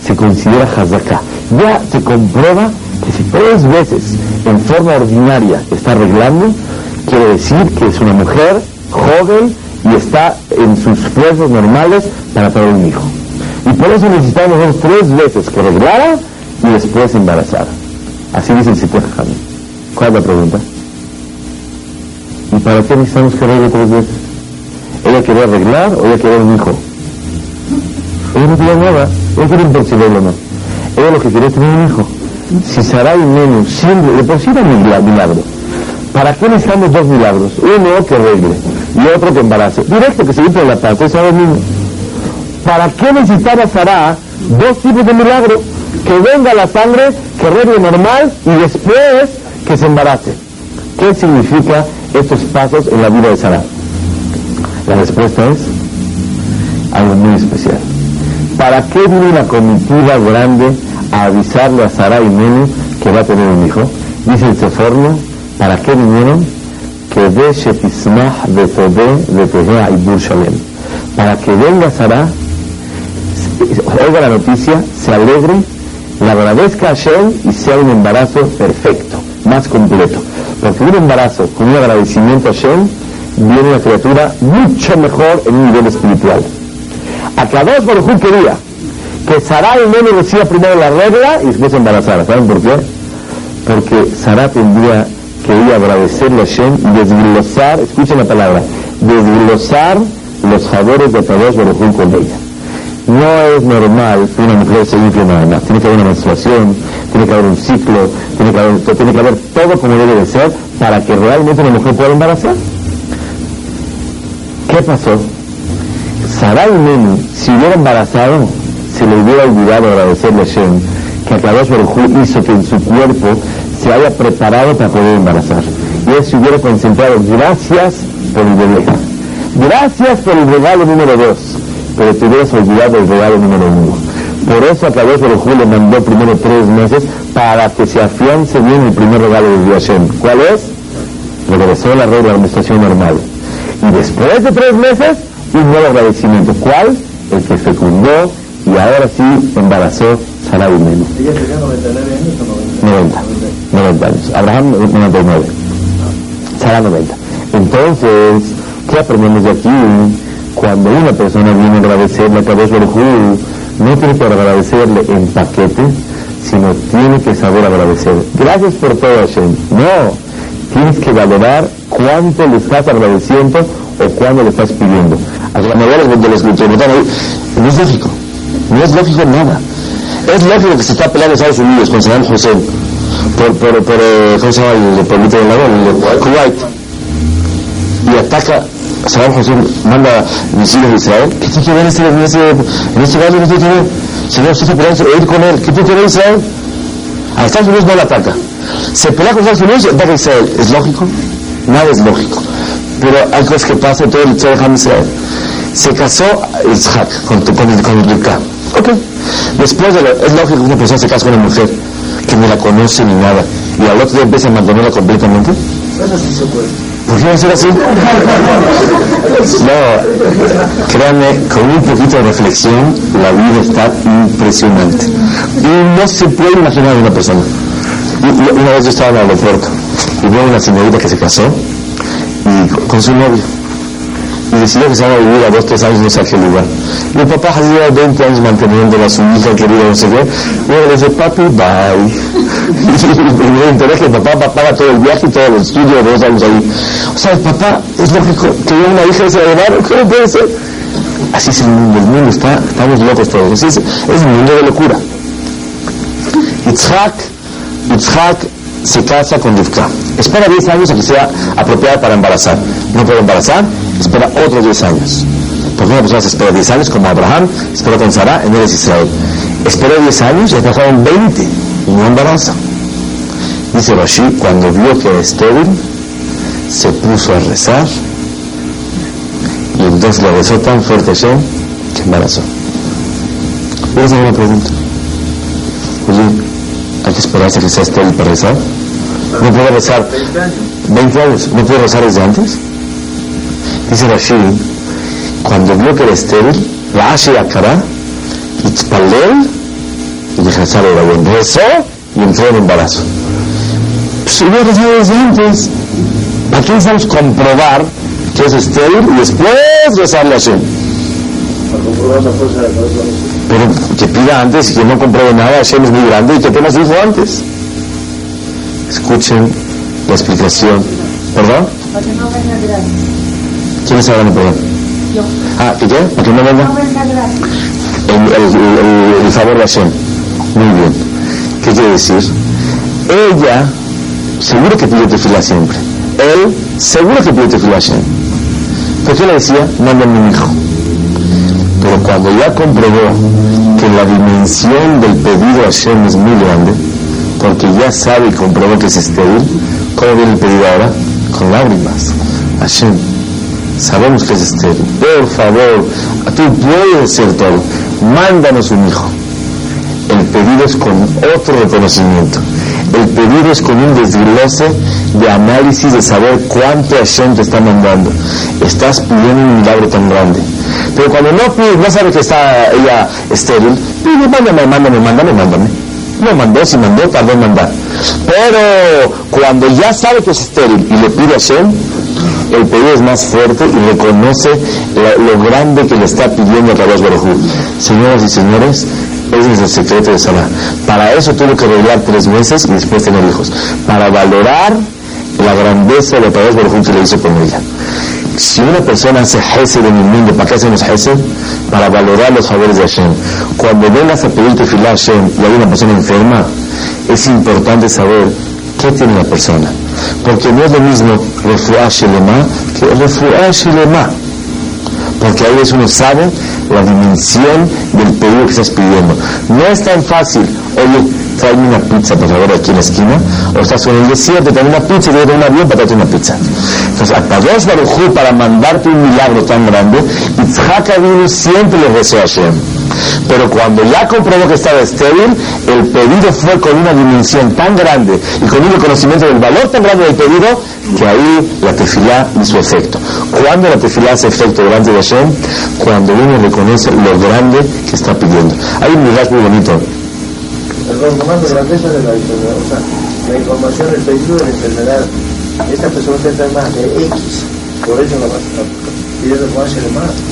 se considera hazaká. Ya se comprueba que si tres veces en forma ordinaria está arreglando, quiere decir que es una mujer joven y está en sus fuerzas normales para tener un hijo. Y por eso necesitamos tres veces que arreglara y después embarazara. Así dice el sitio ¿Cuál es la pregunta? ¿Y para qué necesitamos que arregle tres veces? ¿Ella quería arreglar o ella quería un hijo? Ella no quería nada, ella quería un no. Ella lo que quería es tener un hijo. Si Sarai Menú siempre, de por sí era un milagro. ¿Para qué necesitamos dos milagros? Uno que arregle y otro que embarace. Directo que se por la paz, eso es mismo. ¿Para qué necesitaba Sarah dos tipos de milagro? Que venga la sangre, que arregle normal y después que se embarace. ¿Qué significa estos pasos en la vida de Sarah? La respuesta es algo muy especial. ¿Para qué vino una comitiva grande a avisarle a Sara y Menú que va a tener un hijo? Dice el Seforno, ¿para qué vinieron? Que de Shetismah de de y Burshalem. Para que venga Sara, oiga la noticia, se alegre, la agradezca a Hashem y sea un embarazo perfecto, más completo. Porque un embarazo con un agradecimiento a Hashem viene una criatura mucho mejor en un nivel espiritual. A Kadosh Baruj quería que Sarah y Nene reciba primero la regla y después embarazara. ¿Saben por qué? Porque Sarah tendría que ir a agradecerle a Shem y desglosar, escuchen la palabra, desglosar los favores de Kadosh Baruj con ella. No es normal que una mujer se infle nada más. Tiene que haber una menstruación, tiene que haber un ciclo, tiene que haber, tiene que haber todo como debe de ser para que realmente una mujer pueda embarazar. ¿Qué pasó? Sarai Neni, si hubiera embarazado, se le hubiera olvidado agradecerle a Shem que Akadosh Baruj hizo que en su cuerpo se haya preparado para poder embarazar. Y él se hubiera concentrado, gracias por el bebé, gracias por el regalo número dos, pero te hubieras olvidado del regalo número uno. Por eso Akadosh Baruj le mandó primero tres meses para que se afiance bien el primer regalo de Hashem. ¿Cuál es? Regresó la regla de la administración normal. Y después de tres meses, un nuevo agradecimiento. ¿Cuál? El que fecundó y ahora sí embarazó Sarah y Meli. ¿Ella tenía 99 años o 90. 90 años. Abraham 99. Sara 90. Entonces, ¿qué aprendemos de aquí? Cuando una persona viene a agradecerle a Kadosh Baruj Hu, no tiene que agradecerle en paquete, sino tiene que saber agradecer. Gracias por todo, Hashem. No, tienes que valorar cuánto le estás agradeciendo o cuándo le estás pidiendo. A la mayoría de los que no es lógico. No es lógico nada. Es lógico que se está peleando Estados Unidos con Saddam Hussein por, por, por eh, ¿cómo se llama? El pueblito del de Kuwait. Y ataca, Saddam Hussein manda misiles a Israel. ¿Qué tiene que ver este, en este, en este barrio? ¿Qué tiene que ver? Señor, usted se pelea ir con él. ¿Qué tiene que ver Israel? A Estados Unidos no lo ataca. Se pelea con Estados Unidos ataca a Israel. ¿Es lógico? Nada es lógico. Pero hay cosas que pasan todo el de Israel. Se casó Isaac con, con, con, con Yirka. Ok. Después de lo, es lógico que una persona se casa con una mujer que ni la conoce ni nada y al otro día empieza a mantenerla completamente. Se puede. ¿Por qué así? No, créanme, con un poquito de reflexión la vida está impresionante. Y no se puede imaginar una persona. Una vez yo estaba en el aeropuerto y veo una señorita que se casó y con su novio. Decidió que se van a vivir a dos, tres años no sé a qué lugar. El papá hacía 20 años manteniéndola su hija querida, no sé qué. Luego le dice, papi, bye. y me enteré que el papá pa- paga todo el viaje y todo el estudio de dos años ahí. O sea, el papá, es lógico que una hija de ese hermano, ¿cómo puede ser? Así es el mundo, el mundo está, estamos locos todos. Es, es un mundo de locura. Yitzhak, Yitzhak se casa con Rivka. Espera 10 años a que sea apropiada para embarazar. No puede embarazar, espera otros 10 años. Porque una persona se espera 10 años, como Abraham, espera con Sara en Eres Israel. Esperó 10 años y pasaron 20 y no embaraza. Dice Rashi, cuando vio que era estéril, se puso a rezar y entonces le rezó tan fuerte a que embarazó. Voy a hacer una pregunta. Oye, ¿hay que esperarse que sea estéril para rezar? ¿No puede rezar 20 años. 20 años? ¿No puede rezar desde antes? Dice Rashi, cuando vio que era estéril, Rashi Akara, Itzpalel, y era bueno. Rezó y entró en embarazo. Pues hubiera rezado desde antes. ¿Para qué necesitamos comprobar que es estéril y después rezarle a Hashem? Para comprobar la fuerza de la. Pero que pida antes y que no compruebe nada, Hashem es muy grande y que apenas dijo antes. Escuchen la explicación. ¿Perdón? Para que no venga gratis. ¿Quién está hablando, perdón? Yo. Ah, ¿y qué? ¿Para que no venga? El, el- el- el favor de Hashem. Muy bien. ¿Qué quiere decir? Ella, seguro que pide tefila siempre. Él, seguro que pide tefila a Hashem. ¿Por qué le decía? Mándame un hijo. Pero cuando ya comprobó que la dimensión del pedido a Hashem es muy grande, porque ya sabe y comprobó que es estéril, ¿cómo viene el pedido ahora? Con lágrimas. Hashem, sabemos que es estéril. Por favor, tú puedes ser todo. Mándanos un hijo. El pedido es con otro reconocimiento. El pedido es con un desglose de análisis de saber cuánto Hashem te está mandando. Estás pidiendo un milagro tan grande. Pero cuando no pides, no sabe que está ella estéril, pide, mándame, mándame, mándame, mándame. No mandó, si mandó, tardó en mandar. Pero cuando ya sabe que es estéril y le pide a el pedido es más fuerte y reconoce la- lo grande que le está pidiendo a través de Señoras y señores, ese es el secreto de Sara. Para eso tuvo que arreglar tres meses y después tener hijos. Para valorar la grandeza de través de que le hizo con ella. Si una persona hace Hesed en el mundo, ¿para qué hacemos Hesed? Para valorar los favores de Hashem. Cuando vengas a pedir tefilá a Hashem y hay una persona enferma, es importante saber qué tiene la persona. Porque no es lo mismo refuah shelema que refuah shelema. Porque ahí es uno sabe la dimensión del pedido que estás pidiendo. No es tan fácil, oye, tráeme una pizza, por favor, aquí en la esquina, o estás en el desierto, tráeme una pizza te un avión para traerte una pizza. Entonces, a Kadosh Baruj para mandarte un milagro tan grande, Yitzhak Avinu siempre le rezó a Hashem. Pero cuando ya comprobó que estaba estéril, el pedido fue con una dimensión tan grande y con un reconocimiento del valor tan grande del pedido que ahí la tefilá hizo efecto. ¿Cuándo la tefilá hace efecto delante de Hashem? Cuando uno reconoce lo grande que está pidiendo. Hay un lugar muy bonito. Perdón, nomás de la información del pedido de la enfermedad. Esta persona enferma de X, por eso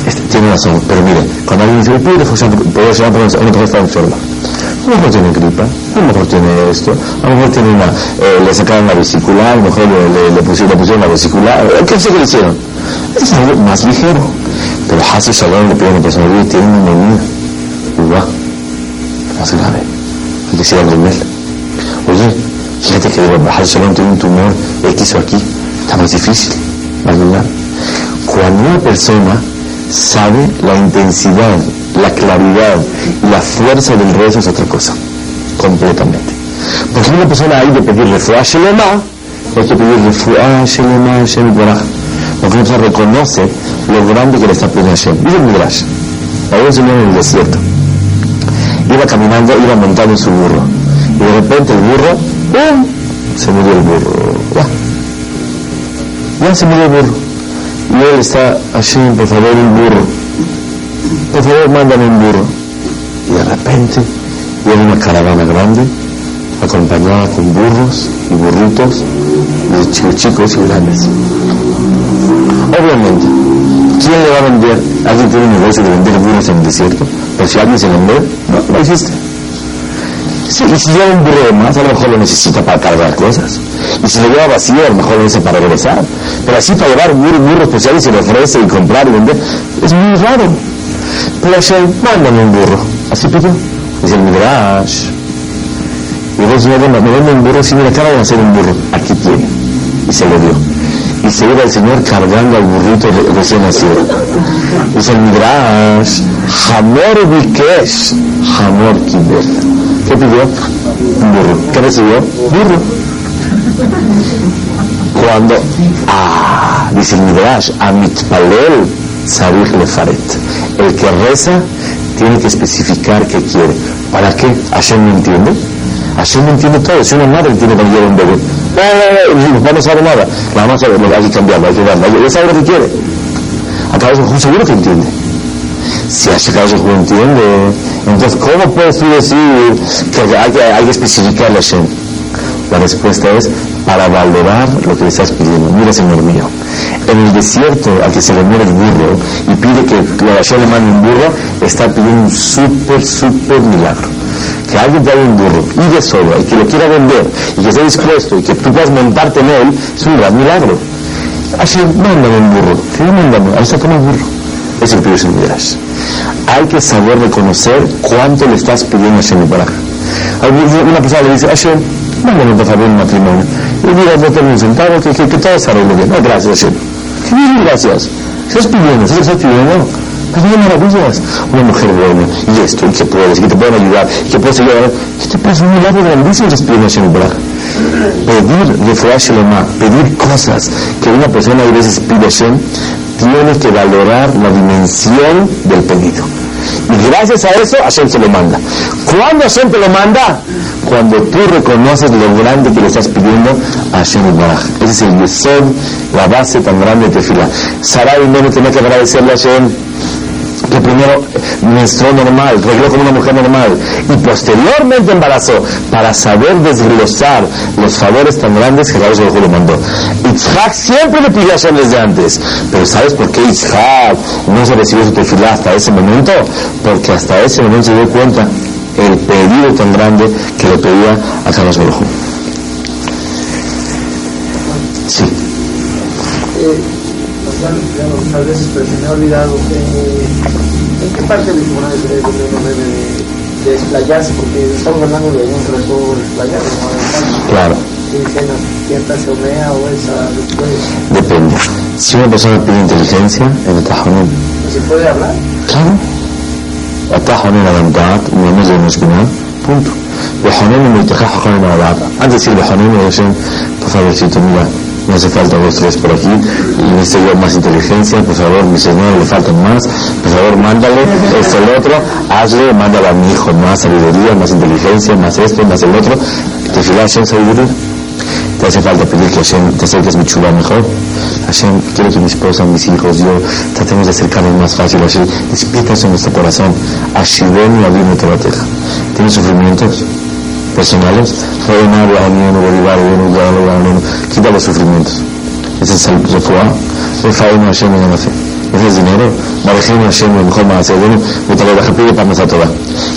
Este, tiene razón, pero mire, cuando alguien dice, puede ser una persona que está enferma. A lo mejor tiene gripa, a lo mejor tiene esto, a lo mejor tiene una, eh, le sacaron la vesícula, a lo mejor le, pusieron, le pusieron la vesícula, eh, ¿qué sé que le hicieron? Es algo más ligero. Pero Hasse Shalom le pide a una persona, oye, tiene una neumonía. Y va, más grave. Hay que al Gomel. Oye, fíjate que Hasse Shalom tiene un tumor X o aquí, está más difícil, más. Cuando una persona sabe la intensidad, la claridad y la fuerza del rezo es otra cosa, completamente. Porque una persona hay de pedir refuah shelema, hay que pedir refuah shelema, Baraj. Porque una persona reconoce lo grande que le está pidiendo Hashem. Dice el Midrash, había un señor en el desierto, iba caminando, iba montado en su burro, y de repente el burro, ¡pum! se murió el burro. Ya se murió el burro. Él está, Hashem, por favor, un burro. Por favor, mándame un burro. Y de repente viene una caravana grande, acompañada con burros y burritos, de chicos, y grandes. Obviamente, ¿quién le va a vender? ¿Alguien tiene un negocio de vender burros en el desierto? Pero si alguien se vende, no, no existe. Si burro de más, a lo mejor lo necesita para cargar cosas. Y si lo lleva vacío, a lo mejor lo necesita para regresar. Pero así para llevar un burro, especial y se lo ofrece y comprar y vender, es muy raro. Pero Hashem, mándame un burro. Así pidió. Dice el Midrash. Y vos, me vende un burro, sí, mira, acá van a hacer un burro. Aquí tiene. Y se lo dio. Y se iba el Señor cargando al burrito re- recién nacido. Dice el Midrash, Hamor Bikesh, Hamor Kibel. ¿Qué pidió? Burro. ¿Qué recibió? Burro. Cuando, ah, dice el Midrash, Amitpalel Sarich Lefaret. El que reza tiene que especificar qué quiere. ¿Para qué? ¿Hashem no entiende? Hashem no entiende todo. Si una madre tiene que llevar un bebé, no, no, no, no sabe nada. La mamá sabe, hay que cambiarlo, hay que darlo. Ella sabe lo que quiere. Acá es seguro que entiende. Si Hashem no entiende, entonces, ¿cómo puedes tú decir que hay que, hay que especificarle a Hashem? La respuesta es para valorar lo que le estás pidiendo. Mira, Señor mío, en el desierto al que se le muere el burro y pide que la Hashem le mande un burro, está pidiendo un súper, súper milagro. Que alguien te haga un burro y de sobra y que lo quiera vender y que esté dispuesto y que tú puedas montarte en él, es un gran milagro. Hashem, mándame un burro. Mándame. El burro. Es el pide Midrash. Hay que saber reconocer cuánto le estás pidiendo a Hashem Baraj. Una persona le dice, Hashem, mándame por favor un matrimonio. Y mira, no tengo un centavo, que, que, que todo se arregle bien. No, gracias, Hashem. ¿Qué bien, gracias? Estás pidiendo, ¿estás pidiendo? Pues no maravillas. Una mujer buena, y esto, y que puedes, y que te pueden ayudar, y que puedes ayudar. ¿Qué te pasa? Un milagro grandísimo estás pidiendo a Hashem Baraj. Pedir refuah shelema, pedir cosas que una persona a veces pide a Hashem, tiene que valorar la dimensión del pedido. Y gracias a eso Hashem se lo manda. ¿Cuándo Hashem te lo manda? Cuando tú reconoces lo grande que le estás pidiendo a Hashem Baraj. Ese es el yesod, la base tan grande de Tefila. Sarai no tenía que agradecerle a Hashem primero menstruó normal, regló como una mujer normal y posteriormente embarazó para saber desglosar los favores tan grandes que Dios le mandó. Yitzhak siempre le pidió a Hashem desde antes, pero ¿sabes por qué Yitzhak no se recibió su tefilá hasta ese momento? Porque hasta ese momento se dio cuenta el pedido tan grande que le pedía a Carlos Baruj Hu. Sí. Eh, pues, tal vez pero se me ha olvidado eh, en qué parte del tribunal de debe de, de desplayarse porque estamos hablando de un reto desplayarse ¿no? Claro. ¿Qué escena? ¿Quién se omea o esa después? Depende. Si una persona pide inteligencia, en el tajonón. ¿No se puede hablar? Claro. Punto. Multeja Jojonen Abad. Antes de decir Bejonenu, Hashem, por favorcito, mira, no hace falta dos, tres por aquí, necesito yo más inteligencia, por favor, mis hermanos le faltan más, por favor, mándale esto, el otro, hazle, mándale a mi hijo más sabiduría, más inteligencia, más esto, más el otro, te fila Hashem sabiduría. Te hace falta pedir que Hashem te acerques mi chula mejor. Hashem, quiero que mi esposa, mis hijos, yo tratemos de acercarnos más fácil. Hashem, eso en nuestro corazón. Ashivenu Avinu Torateja. ¿Tienes sufrimientos personales? Quita los sufrimientos. Ese es el refuá. Refaenu Hashem en la fe. Ese es dinero. Marejenu Hashem, lo mejor más hacer bueno. Mutar la japilla para nuestra Torah.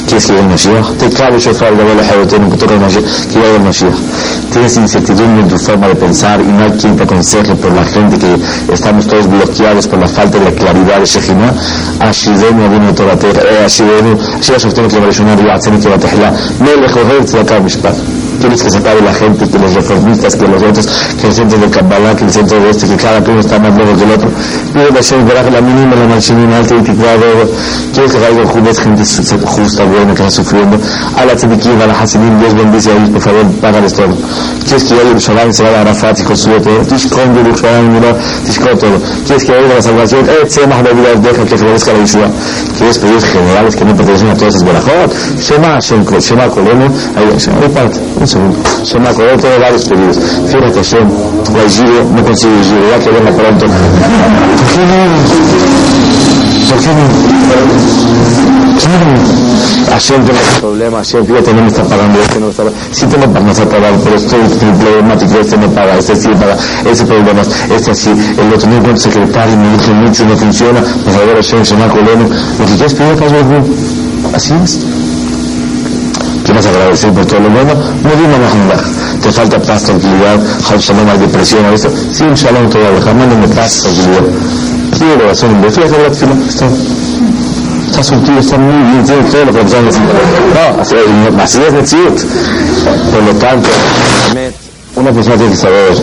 ¿Quieres que llegue el Mashiach? Te cabe shofar de la Jabotenu, que toque el Mashiach, que llegue el Mashiach. Tienes incertidumbre en tu forma de pensar y no hay quien te aconseje por la gente que estamos todos bloqueados por la falta de la claridad de Shekhinah. Ashivenu Avinu Toratera, eh, Ashivenu, Ashiva Shoftenu que Barishonah, Yatzenu Batehla, Melech Oher Tzedakah. Tienes que sacar de la gente, que los reformistas, que los otros, que el centro de Kabbalah, que el centro de este, que cada uno está más lejos del otro. Pide a Hashem, Baraj, la mínima, la marchinina, alta y tikvado. Quieres que caiga Judez, gente justa, buena, que está sufriendo. A la tzedikim, a la hasidim, Dios bendice a ellos, por favor, págales todo. Quieres que llegue Yerushalayim, se vaya a Arafat y Josué, todo. Tishkon, Yerushalayim, mira, Tishkon, todo. Quieres que llegue la salvación, eh, Tzemach, la vida, deja que florezca la Yeshua. Quieres pedir generales que no pertenecen a todas esas barajot. Shema, Hashem, Shema, Koleno, ahí, ahí parte. Un segundo. Shema, Koleno, tengo varios pedidos. Fíjate, Hashem, la Yeshua, no consigo Yeshua, ya que venga pronto. ¿Por qué no? ¿Por qué no? Claro. Hashem tiene un problema, Hashem, fíjate, no me está pagando, este no me está pagando. Sí tengo para no pagar, pero estoy problemático, este no paga, este sí paga, ese problema, este así, el otro no encuentro secretario, me dice mucho, no funciona, por favor, Hashem, Shema, Koleno. Lo que quieres pedir, Hashem, así es. Quieres agradecer por todo lo bueno, no digo Mahamdah. Te falta paz, tranquilidad, Hal Shalom, hay depresión, a esto. Sí, Shalom todavía, mándame paz, tranquilidad. Pide oración en vez, fíjate la fila, está. Está surtido, está muy bien, tiene todo lo que necesita. No, así, así es Netziut. Por lo tanto, una persona tiene que saber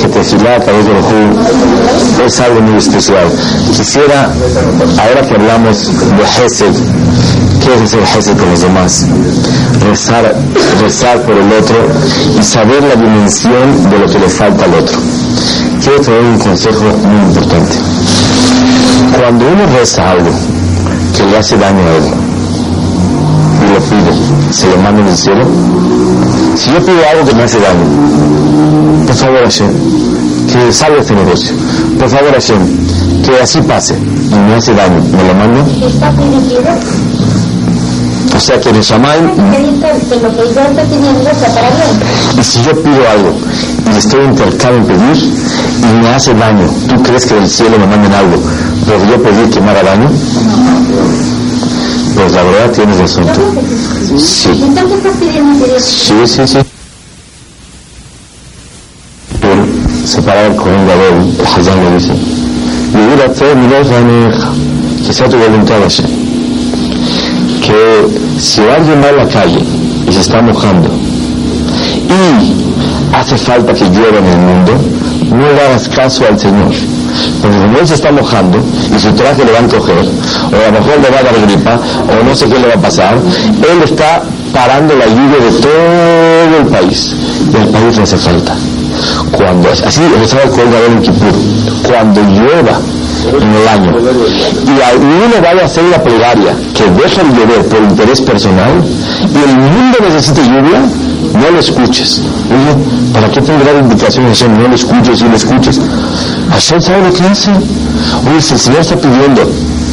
que Tefilá del Ju es algo muy especial. Quisiera, ahora que hablamos de Hesed, ¿qué es hacer Hesed con los demás? Rezar, rezar por el otro y saber la dimensión de lo que le falta al otro. Quiero traer un consejo muy importante. Cuando uno reza algo que le hace daño a él y lo pide, ¿se lo manda en el cielo? Si yo pido algo que me hace daño, por favor Hashem, que salga este negocio. Por favor Hashem, que así pase y me hace daño, ¿me lo mando? ¿Está permitido? O sea que para bien. y si yo pido algo y estoy intercado en pedir y me hace daño, ¿tú crees que del cielo me manden algo? ¿Podría pedir que me haga daño? Pues la verdad tienes razón tú. Sí. Sí, sí, sí. Separar el Kohen Gadol, el Hazán le dice, sea tu voluntad, Hashem. Que si alguien va a la calle y se está mojando y hace falta que llueva en el mundo, no le hagas caso al Señor. Porque como él se está mojando y su traje le va a encoger, o a lo mejor le va a dar gripa, o no sé qué le va a pasar, él está parando la lluvia de todo el país. Y al país le hace falta. Cuando, así empezaba el Gadol en Kippur, cuando llueva en el año y uno vaya a hacer una plegaria que deja de llover por interés personal y el mundo necesita lluvia, no lo escuches. ¿para qué tendrá indicación Hashem? No lo escuches y lo escuches. Hashem sabe lo que hace. Oye, si el Señor está pidiendo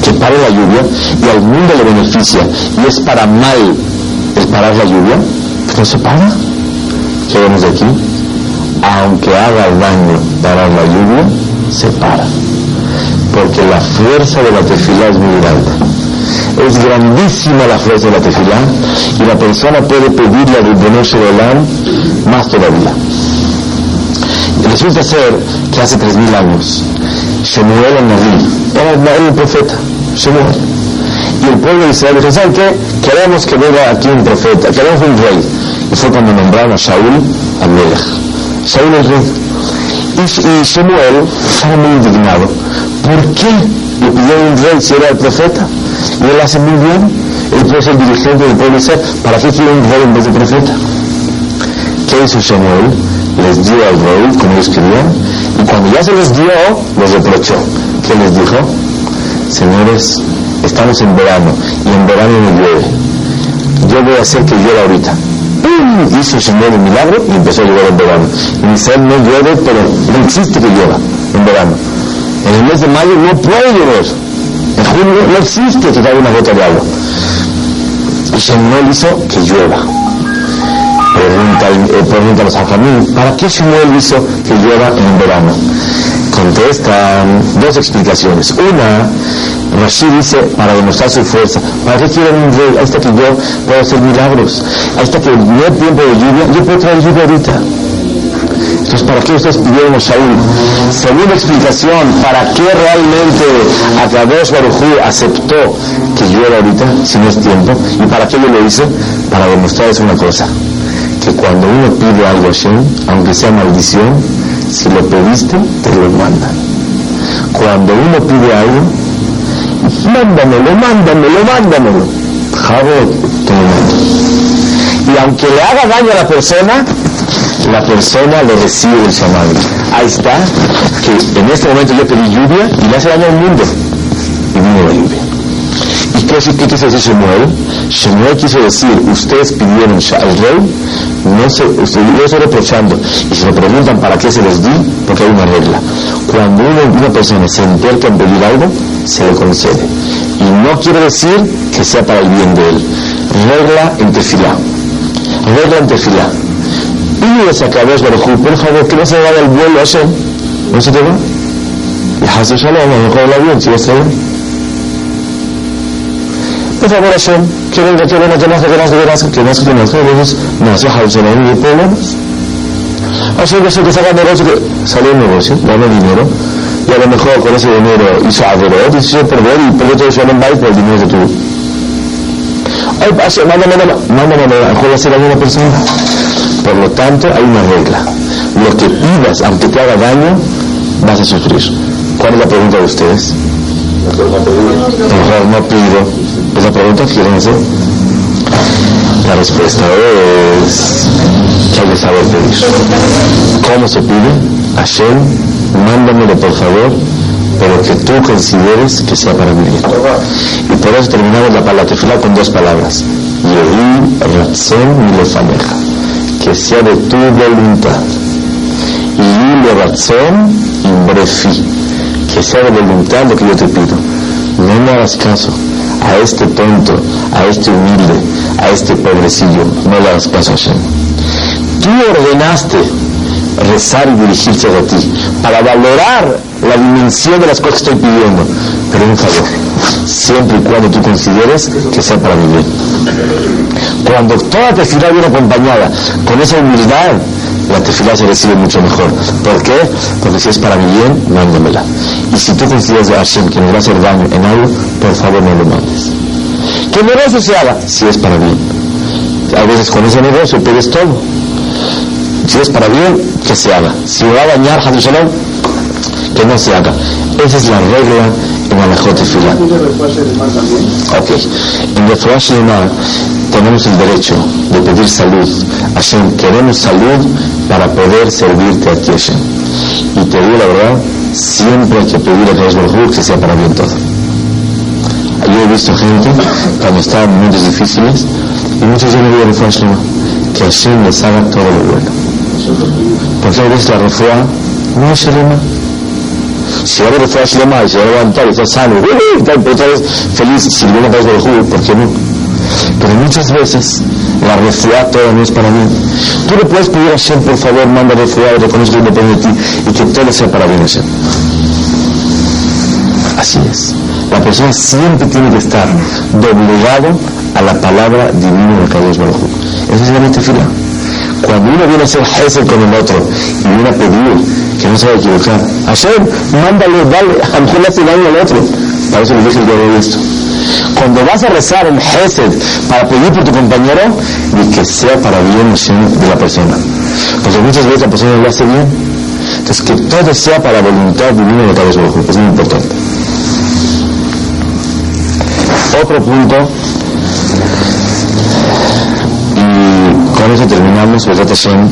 que pare la lluvia y al mundo le beneficia y es para mal el parar la lluvia, no se para. ¿Qué vemos de aquí? Aunque haga daño parar la lluvia, se para. Porque la fuerza de la tefilá es muy grande. Es grandísima la fuerza de la tefilá y la persona puede pedirle a Ribono Shalom más todavía. Y resulta ser que hace tres mil años Shemuel el era el profeta, Shemuel. Y el pueblo de Israel dijo, ¿saben qué? Queremos que venga aquí un profeta, queremos un rey. Y fue cuando nombraron a Shaul a Melech. Shaul el rey. Y, y Shemuel estaba muy indignado. ¿Por qué le pidieron un rey si era el profeta? Y él hace muy bien. Él puede ser dirigente del pueblo. ¿Para qué quiere un rey en vez de profeta? ¿Qué hizo Samuel? Les dio al rey como ellos querían, y cuando ya se les dio, los reprochó. ¿Qué les dijo? Señores, estamos en verano, y en verano no llueve. Yo voy a hacer que llueva ahorita. ¡Pum! Hizo el Señor un milagro y empezó a llover en verano. En Israel no llueve, pero no existe que llueva en verano. En el mes de mayo no puede llover. En junio no existe que caiga una gota de agua. Y Samuel hizo que llueva. Pregunta, eh, pregunta los afamín, ¿para qué Samuel hizo que llueva en verano? Contestan dos explicaciones. Una, Rashi dice, para demostrar su fuerza. ¿Para qué quieren un rey? Hasta que yo puedo hacer milagros. Hasta que no hay tiempo de lluvia, yo puedo traer lluvia ahorita. Entonces, ¿para qué ustedes pidieron a Saúl? Segunda explicación, ¿para qué realmente Akadosh Barujú aceptó que llueva ahorita, si no es tiempo? ¿Y para qué yo lo hice? Para demostrarles una cosa, que cuando uno pide algo a Hashem, aunque sea maldición, si lo pediste, te lo mandan. Cuando uno pide algo, mándamelo, mándamelo, mándamelo. Jabot, te lo mando. Y aunque le haga daño a la persona, la persona le recibe el llamado. Ahí está, que en este momento yo pedí lluvia y le hace daño al mundo. Y vino la lluvia. ¿Y qué, qué quiso decir Shemuel? Shemuel quiso decir, ustedes pidieron al rey, no se, yo estoy reprochando. Y si me preguntan para qué se les di, porque hay una regla. Cuando una, persona se entierca en pedir algo, se le concede. Y no quiere decir que sea para el bien de él. Regla en tefilá. Regla en tefilá. Pídele a Kadosh Baruj por favor, que no se vaya el vuelo a. ¿No se te va? Y Hazel Shalom, a lo mejor el avión, si va a. Por favor, Hashem, que venga, que venga, que nazca, que nazca, que nazca, que nazca, que nazca, entonces, nace Hazel Shalom y problemas. Hashem, que que saca negocio, que negocio, gana dinero, y a lo mejor con ese dinero hizo averot, se hizo perder, y perdió todo Shalom Bait por el dinero que tuvo. Ay, Hashem, mándame, mándame, mándame, a lo mejor hacer a una persona. Por lo tanto, hay una regla. Lo que pidas, aunque te haga daño, vas a sufrir. ¿Cuál es la pregunta de ustedes? Mejor no pido. ¿Es la pregunta quieren? La respuesta es que hay que saber pedir. ¿Cómo se pide? Hashem, mándamelo por favor, pero que tú consideres que sea para mi bien. Y por eso terminamos la palabra tefilá con dos palabras. Yehi Ratzon Milofaneja que sea de tu voluntad. Y le razón imbrefi, que sea de voluntad lo que yo te pido. No me hagas caso a este tonto, a este humilde, a este pobrecillo, no le hagas caso a Hashem. Tú ordenaste rezar y dirigirse a ti para valorar la dimensión de las cosas que estoy pidiendo, pero un favor, siempre y cuando tú consideres que sea para mi bien. Cuando toda tefilá viene acompañada con esa humildad, la tefilá se recibe mucho mejor. ¿Por qué? Porque si es para mi bien, mándamela. Y si tú consideras a Hashem que me va a hacer daño en algo, por favor no lo mandes. Que el negocio se haga, si es para bien. A veces con ese negocio pides todo. Si es para bien, que se haga. Si me va a dañar, Shalom, que no se haga. Esa es la regla en la mejor. Ok. En Refuah Shlema tenemos el derecho de pedir salud. Hashem, queremos salud para poder servirte a ti, Hashem. Y te digo la verdad, siempre hay que pedir a Dios Baruj que sea para bien todo. Yo he visto gente cuando están en momentos difíciles y muchos yo me digo Refuah que Hashem les haga todo lo bueno. Porque a veces la Refuah no es Shlema si ahora a Shlema y se va a levantar está sano, está vez feliz sirviendo a través del jugo, ¿por qué no? Pero muchas veces la refuá toda no es para mí. Tú le puedes pedir a Hashem, por favor, manda refuá reconozco que depende de ti y que todo sea para bien Hashem. Así es. La persona siempre tiene que estar doblegado a la palabra divina de Kadosh Baruj Esa es la tefila. Cuando uno viene a hacer Hesed con el otro y viene a pedir que no se va a equivocar, Hashem, mándale, dale, le hace daño al otro. Para eso le dije el esto. Cuando vas a rezar en Hesed para pedir por tu compañero, y que sea para bien de la persona. Porque muchas veces la persona lo hace bien. Entonces, que todo sea para la voluntad divina de cada uno. Es muy importante. Otro punto Y con eso terminamos, Besat Hashem.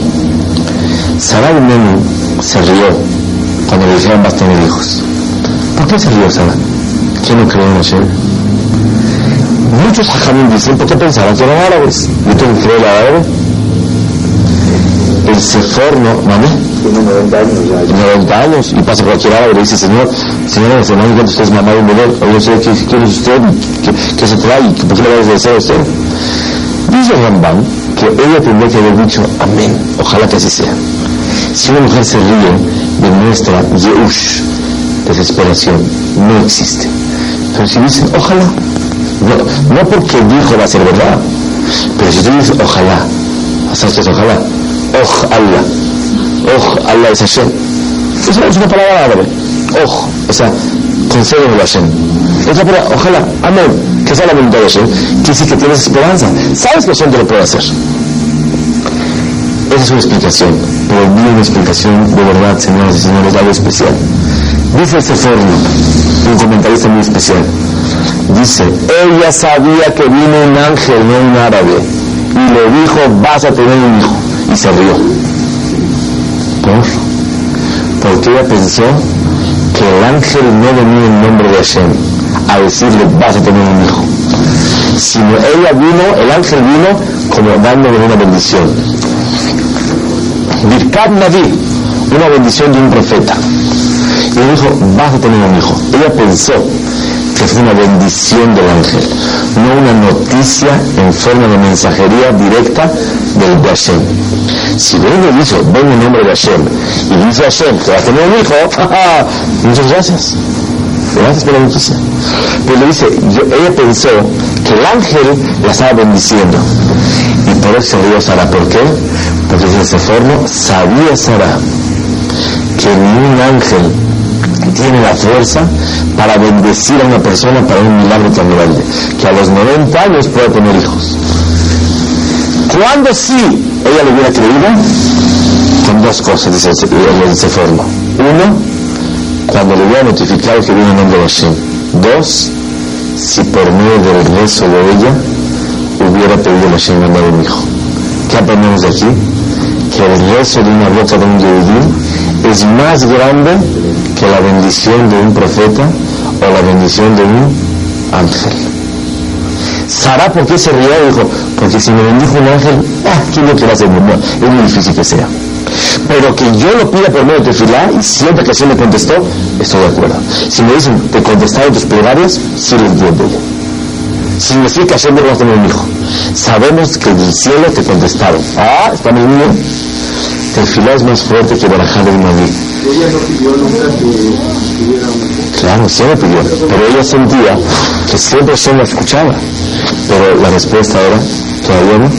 Sarah Menú se rió cuando le dijeron vas a tener hijos. ¿Por qué se rió Sara? ¿Quién no cree en Hashem? Muchos hajamim dicen, ¿por qué pensaban que eran árabes? ¿Y tú crees la árabe? El Sefer no. Tiene 90 años ya. 90 años y pasa cualquier árabe y le dice, señor, señor, se me usted es mamá de un bebé, o yo sé qué, quién es usted, qué, qué se trae, por qué le va a decir a usted. Dice Rambam que ella tendría que haber dicho, amén, ojalá que así sea. Si una mujer se ríe, demuestra yeush, desesperación, no existe. Pero si dice, ojalá, no, no porque dijo va a ser verdad, pero si tú dices, ojalá, ¿sabes ojalá? Ojalá, ojalá es Hashem. Es una palabra árabe, oj, o sea, concédeme a Hashem. Ojalá, amén, que sea la voluntad de Hashem, quiere decir que tienes esperanza, sabes que Hashem te lo puede hacer. Esa es una explicación, pero vi una explicación de verdad, señoras y señores, algo especial. Dice este forno, un comentarista muy especial, dice, ella sabía que vino un ángel, no un árabe, y le dijo, vas a tener un hijo, y se rió. ¿Por? Porque ella pensó que el ángel no venía en nombre de Hashem a decirle, vas a tener un hijo, sino ella vino, el ángel vino como dándole una bendición. Birkat Naví, una bendición de un profeta. Y le dijo, vas a tener un hijo. Ella pensó que fue una bendición del ángel, no una noticia en forma de mensajería directa del de Hashem. Si ven le dijo, ven en nombre de Hashem, y dice Hashem que va a tener un hijo, muchas gracias. Gracias por la noticia. Pero le dice, ella pensó que el ángel la estaba bendiciendo. Y por eso rió Sara. ¿Por qué? Porque de forno sabía Sara que ni un ángel tiene la fuerza para bendecir a una persona para un milagro tan grande, que a los 90 años puede tener hijos. ¿Cuándo sí ella le hubiera creído? Con dos cosas, dice el, Seforno. Uno, cuando le hubiera notificado que viene en nombre de Hashem. Dos, si por medio del rezo de ella hubiera pedido a Hashem mandar un hijo. ¿Qué aprendemos de aquí? Que el rezo de una boca de un Yehudí es más grande que la bendición de un profeta o la bendición de un ángel. Sara, ¿por qué se rió? Dijo, porque si me bendijo un ángel, ah, ¿quién lo quiere hacer? No, es muy difícil que sea. Pero que yo lo pida por medio de tefilá y siempre que Hashem me contestó, estoy de acuerdo. Si me dicen, te contestaron tus plegarias, sí lo entiendo yo. Que Hashem no va a tener un hijo. Sabemos que del cielo te contestaron. Ah, estamos bien. Tefilá es más fuerte que Barajá del Madrid. Ella no pidió nunca que tuviera un. Claro, siempre pidió, pero ella sentía que siempre Hashem la escuchaba. Pero la respuesta era, todavía no.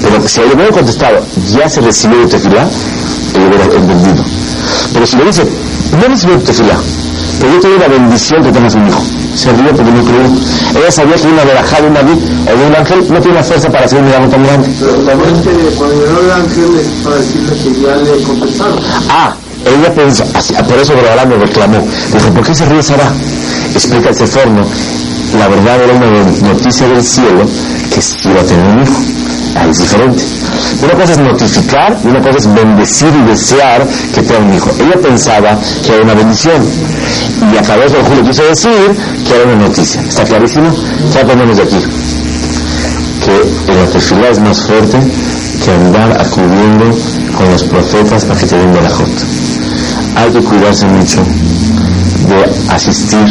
Pero si le hubiera contestado, ya se recibió de tefilá, él hubiera entendido. Pero si le dice, no recibió de tefilá, pero yo te doy la bendición que tengas un hijo. Se rió porque no creyó. Ella sabía que una verajá de un naví o de un ángel no tiene la fuerza para hacer un milagro tan grande. Pero también cuando llegó el ángel es para decirle que ya le contestaron. Ah, ella pensó, así, por eso Borobalán me reclamó. Dijo, ¿por qué se ríe Sara? Explica ese forno. La verdad era una noticia del cielo que iba a tener un hijo. Ahí es diferente. Una cosa es notificar y una cosa es bendecir y desear que tenga un hijo. Ella pensaba que era una bendición. Y a través del Julio quiso decir que era una noticia. ¿Está clarísimo? ¿Qué aprendemos de aquí? Que el tefilá es más fuerte que andar acudiendo con los profetas para que te den Berajot. Hay que cuidarse mucho de asistir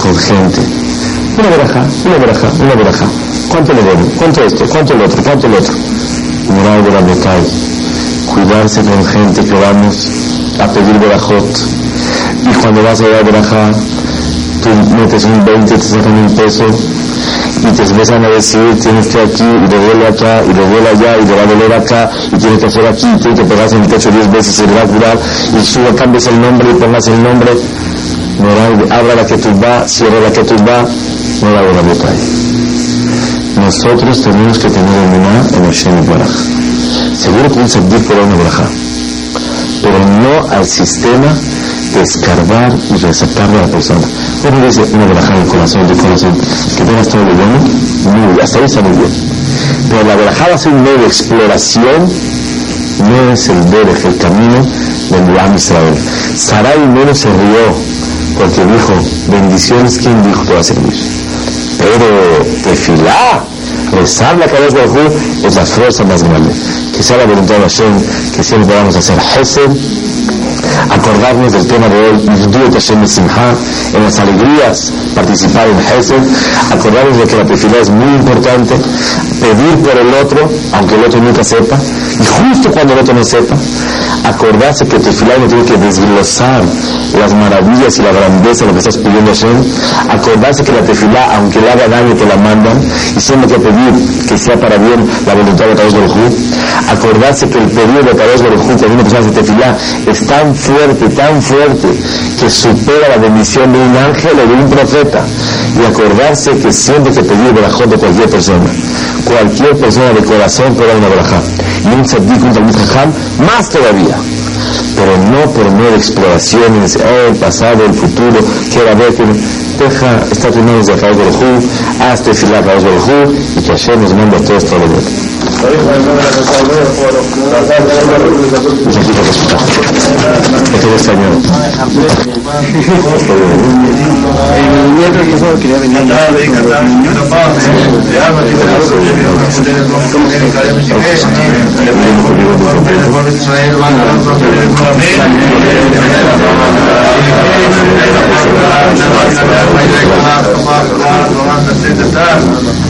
con gente. Una verajá, una verajá, una verajá. ¿Cuánto le debo? ¿Cuánto esto? ¿Cuánto el otro? ¿Cuánto el otro? Moral de la botay. Cuidarse con gente que vamos a pedir verajot. Y cuando vas a ir a verajá, tú metes un 20, te sacan un peso y te empiezan a decir tienes que aquí y le duele acá y le duele allá y le va a doler acá y tienes que hacer aquí y tienes que pegarse en el techo 10 veces y le va a curar y solo cambies el nombre y pongas el nombre moral abra la que tú va cierra la que tú va no la hora nosotros tenemos que tener emuná en Hashem Baraj seguro que un por una braja pero no al sistema descargar y resaltar de la persona. Uno dice una verajá del corazón, corazón, que tengas todo lo bueno, muy bien, hasta ahí está muy bien. Pero la verajá va a ser un medio de exploración, no es el derecho, el camino del Muam Israel. Sarai menos se rió porque dijo, bendiciones, ¿quién dijo que va a servir? Pero tefilá, rezar la Hu es la fuerza más grande. Que sea la voluntad de Hashem, que siempre podamos hacer Hesed, acordarnos del tema de hoy, en las alegrías participar en Hesed, acordarnos de que la tefilá es muy importante, pedir por el otro, aunque el otro nunca sepa, y justo cuando el otro no sepa, acordarse que tefilá no tiene que desglosar las maravillas y la grandeza de lo que estás pidiendo a acordarse que la tefilá, aunque le haga daño, te la mandan, y siempre que pedir que sea para bien la voluntad de Kadosh Baruj acordarse que el pedido de Kadosh Baruj cuando una persona hace tefilá es tan fuerte, tan fuerte, que supera la bendición de un ángel o de un profeta, y acordarse que siempre que pedir verajot de cualquier persona, cualquier persona de corazón puede una verajá, y un tzaddik, un talmud más todavía pero no por medio exploraciones, oh, el pasado, el futuro, quiera ver que deja, está tu manos de Akadosh Baruj hazte filar Akadosh Baruj y que Hashem nos manda a todos todo lo bueno. Este es Señor. El miércoles pasado quería venir.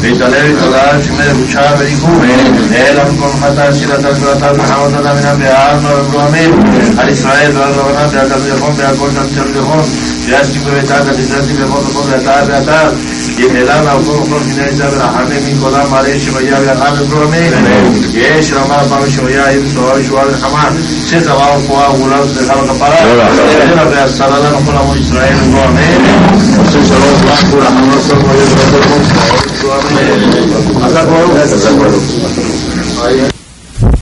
להתעלל בתודעה Elam con Hatasila Tatar, Ramada de Arno, el Proamen, Alisrae, la Rana de Ata de Hombre, la Corte de Hombre, el Asiqui, el Ata de Tatar, el Ana, de y se trabajó a Gulas de Israel, el Sala de la Mujer, el Amén.